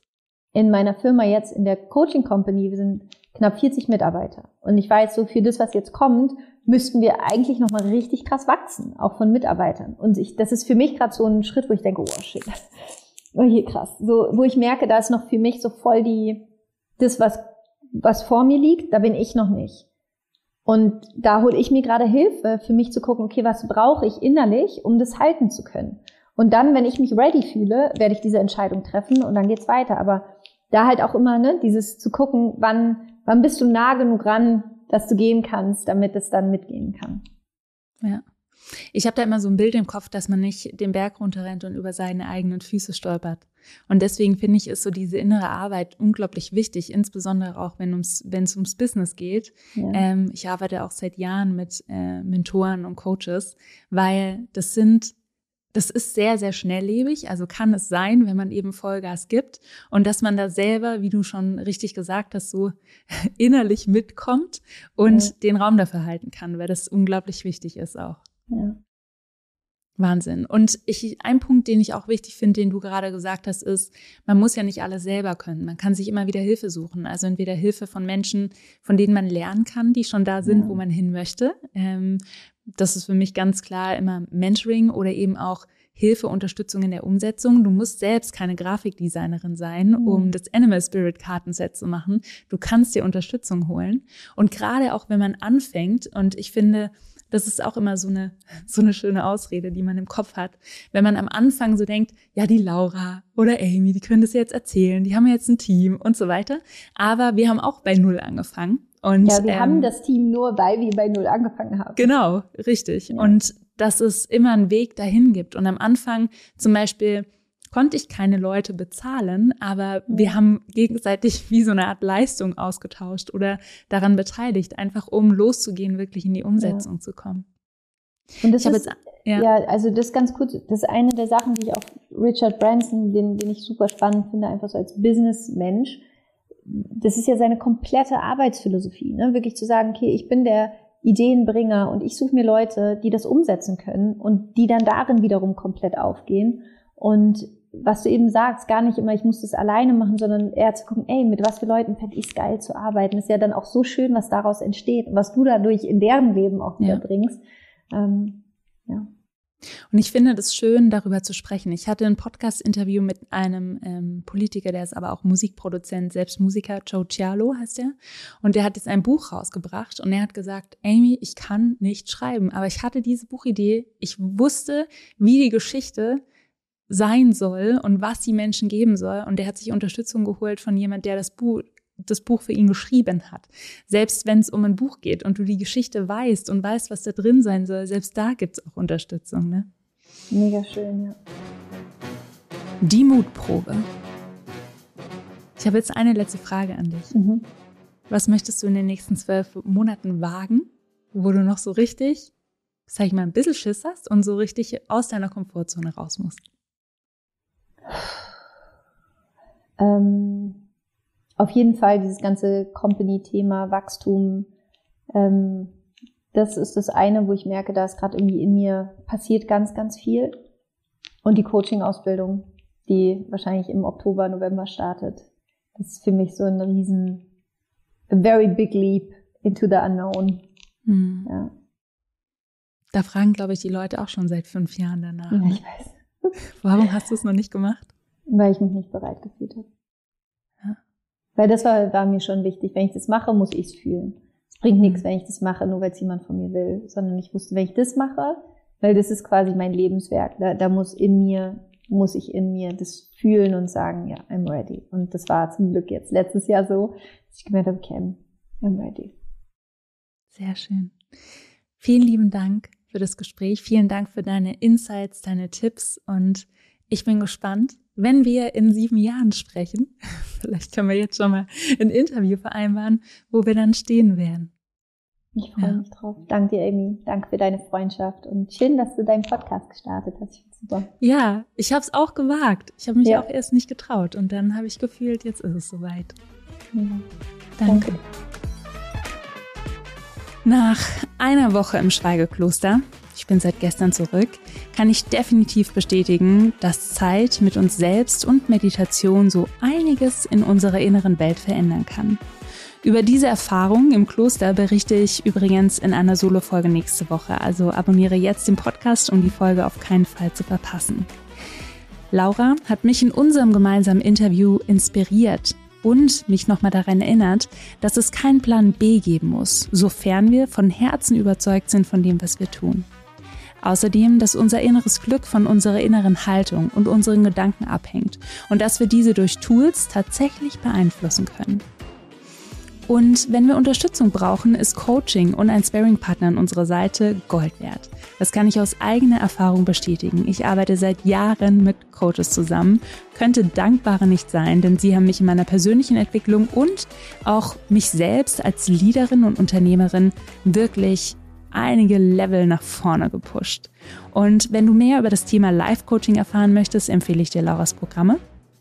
in meiner Firma jetzt, in der Coaching Company, wir sind knapp 40 Mitarbeiter. Und ich weiß so, für das, was jetzt kommt, müssten wir eigentlich nochmal richtig krass wachsen, auch von Mitarbeitern. Und ich, das ist für mich gerade so ein Schritt, wo ich denke, oh shit, *laughs* oh je krass. So, wo ich merke, da ist noch für mich so voll die, das, was, was vor mir liegt, da bin ich noch nicht. Und da hole ich mir gerade Hilfe, für mich zu gucken, okay, was brauche ich innerlich, um das halten zu können. Und dann, wenn ich mich ready fühle, werde ich diese Entscheidung treffen und dann geht's weiter. Aber da halt auch immer, ne, dieses zu gucken, wann, wann bist du nah genug ran, dass du gehen kannst, damit es dann mitgehen kann. Ja. Ich habe da immer so ein Bild im Kopf, dass man nicht den Berg runterrennt und über seine eigenen Füße stolpert. Und deswegen finde ich, ist so diese innere Arbeit unglaublich wichtig, insbesondere auch, wenn ums, es ums Business geht. Ja. Ähm, ich arbeite auch seit Jahren mit äh, Mentoren und Coaches, weil das sind das ist sehr, sehr schnelllebig. Also kann es sein, wenn man eben Vollgas gibt und dass man da selber, wie du schon richtig gesagt hast, so *laughs* innerlich mitkommt und ja. den Raum dafür halten kann, weil das unglaublich wichtig ist auch. Ja. Wahnsinn. Und ich, ein Punkt, den ich auch wichtig finde, den du gerade gesagt hast, ist, man muss ja nicht alles selber können. Man kann sich immer wieder Hilfe suchen. Also entweder Hilfe von Menschen, von denen man lernen kann, die schon da sind, ja. wo man hin möchte. Ähm, das ist für mich ganz klar immer Mentoring oder eben auch Hilfe, Unterstützung in der Umsetzung. Du musst selbst keine Grafikdesignerin sein, mhm. um das Animal Spirit Kartenset zu machen. Du kannst dir Unterstützung holen. Und gerade auch wenn man anfängt, und ich finde, das ist auch immer so eine, so eine schöne Ausrede, die man im Kopf hat. Wenn man am Anfang so denkt, ja, die Laura oder Amy, die können das jetzt erzählen, die haben jetzt ein Team und so weiter. Aber wir haben auch bei Null angefangen. Und, ja, wir ähm, haben das Team nur, weil wir bei Null angefangen haben. Genau, richtig. Ja. Und dass es immer einen Weg dahin gibt. Und am Anfang zum Beispiel konnte ich keine Leute bezahlen, aber wir haben gegenseitig wie so eine Art Leistung ausgetauscht oder daran beteiligt, einfach um loszugehen, wirklich in die Umsetzung ja. zu kommen. Und das ist, ja. ja. also das ganz kurz, das ist eine der Sachen, die ich auch Richard Branson, den, den ich super spannend finde, einfach so als Businessmensch, das ist ja seine komplette Arbeitsphilosophie, ne? wirklich zu sagen, okay, ich bin der Ideenbringer und ich suche mir Leute, die das umsetzen können und die dann darin wiederum komplett aufgehen. Und was du eben sagst, gar nicht immer, ich muss das alleine machen, sondern eher zu gucken, ey, mit was für Leuten fände ich es geil zu arbeiten. Das ist ja dann auch so schön, was daraus entsteht und was du dadurch in deren Leben auch wieder ja. bringst. Ähm, ja. Und ich finde das schön, darüber zu sprechen. Ich hatte ein Podcast-Interview mit einem ähm, Politiker, der ist aber auch Musikproduzent, selbst Musiker, Joe Cialo heißt er. Und der hat jetzt ein Buch rausgebracht und er hat gesagt, Amy, ich kann nicht schreiben, aber ich hatte diese Buchidee. Ich wusste, wie die Geschichte sein soll und was die Menschen geben soll. Und der hat sich Unterstützung geholt von jemand, der das Buch, das Buch für ihn geschrieben hat. Selbst wenn es um ein Buch geht und du die Geschichte weißt und weißt, was da drin sein soll, selbst da gibt es auch Unterstützung. Ne? Mega schön, ja. Die Mutprobe. Ich habe jetzt eine letzte Frage an dich. Mhm. Was möchtest du in den nächsten zwölf Monaten wagen, wo du noch so richtig, sag ich mal, ein bisschen Schiss hast und so richtig aus deiner Komfortzone raus musst? Ähm, auf jeden Fall dieses ganze Company-Thema, Wachstum, ähm, das ist das eine, wo ich merke, da ist gerade irgendwie in mir passiert ganz, ganz viel. Und die Coaching-Ausbildung, die wahrscheinlich im Oktober, November startet. Das ist für mich so ein riesen, a very big leap into the unknown. Mhm. Ja. Da fragen, glaube ich, die Leute auch schon seit fünf Jahren danach. Ja, ne? ich weiß. Warum hast du es noch nicht gemacht? Weil ich mich nicht bereit gefühlt habe. Ja. Weil das war, war mir schon wichtig. Wenn ich das mache, muss ich es fühlen. Es bringt nichts, mhm. wenn ich das mache, nur weil es jemand von mir will. Sondern ich wusste, wenn ich das mache, weil das ist quasi mein Lebenswerk. Da, da muss in mir, muss ich in mir das fühlen und sagen, ja, I'm ready. Und das war zum Glück jetzt letztes Jahr so, dass ich gemerkt habe, okay, I'm ready. Sehr schön. Vielen lieben Dank für das Gespräch. Vielen Dank für deine Insights, deine Tipps und ich bin gespannt, wenn wir in sieben Jahren sprechen. *laughs* Vielleicht können wir jetzt schon mal ein Interview vereinbaren, wo wir dann stehen werden. Ich freue ja. mich drauf. Danke dir, Amy. Danke für deine Freundschaft und schön, dass du deinen Podcast gestartet hast. Ich super. Ja, ich habe es auch gewagt. Ich habe mich ja. auch erst nicht getraut und dann habe ich gefühlt, jetzt ist es soweit. Ja. Danke. Danke. Nach einer Woche im Schweigekloster, ich bin seit gestern zurück, kann ich definitiv bestätigen, dass Zeit mit uns selbst und Meditation so einiges in unserer inneren Welt verändern kann. Über diese Erfahrung im Kloster berichte ich übrigens in einer Solo-Folge nächste Woche, also abonniere jetzt den Podcast, um die Folge auf keinen Fall zu verpassen. Laura hat mich in unserem gemeinsamen Interview inspiriert, und mich nochmal daran erinnert, dass es keinen Plan B geben muss, sofern wir von Herzen überzeugt sind von dem, was wir tun. Außerdem, dass unser inneres Glück von unserer inneren Haltung und unseren Gedanken abhängt und dass wir diese durch Tools tatsächlich beeinflussen können. Und wenn wir Unterstützung brauchen, ist Coaching und ein Sparing-Partner an unserer Seite Gold wert. Das kann ich aus eigener Erfahrung bestätigen. Ich arbeite seit Jahren mit Coaches zusammen, könnte dankbarer nicht sein, denn sie haben mich in meiner persönlichen Entwicklung und auch mich selbst als Leaderin und Unternehmerin wirklich einige Level nach vorne gepusht. Und wenn du mehr über das Thema Life-Coaching erfahren möchtest, empfehle ich dir Lauras Programme.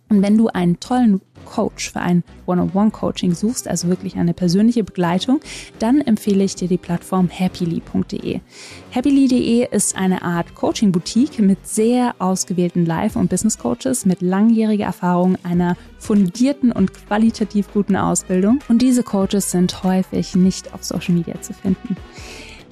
Und wenn du einen tollen Coach für ein One-on-One-Coaching suchst, also wirklich eine persönliche Begleitung, dann empfehle ich dir die Plattform happily.de. Happily.de ist eine Art Coaching-Boutique mit sehr ausgewählten Live- und Business-Coaches mit langjähriger Erfahrung, einer fundierten und qualitativ guten Ausbildung. Und diese Coaches sind häufig nicht auf Social Media zu finden.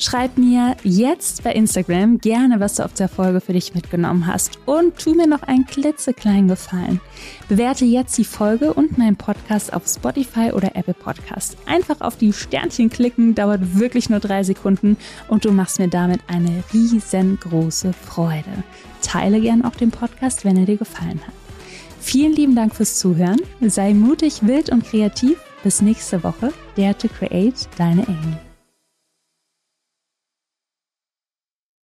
Schreib mir jetzt bei Instagram gerne, was du auf der Folge für dich mitgenommen hast. Und tu mir noch einen klitzekleinen Gefallen. Bewerte jetzt die Folge und meinen Podcast auf Spotify oder Apple Podcast. Einfach auf die Sternchen klicken, dauert wirklich nur drei Sekunden und du machst mir damit eine riesengroße Freude. Teile gern auch den Podcast, wenn er dir gefallen hat. Vielen lieben Dank fürs Zuhören. Sei mutig, wild und kreativ. Bis nächste Woche. Dare to Create, deine Amy.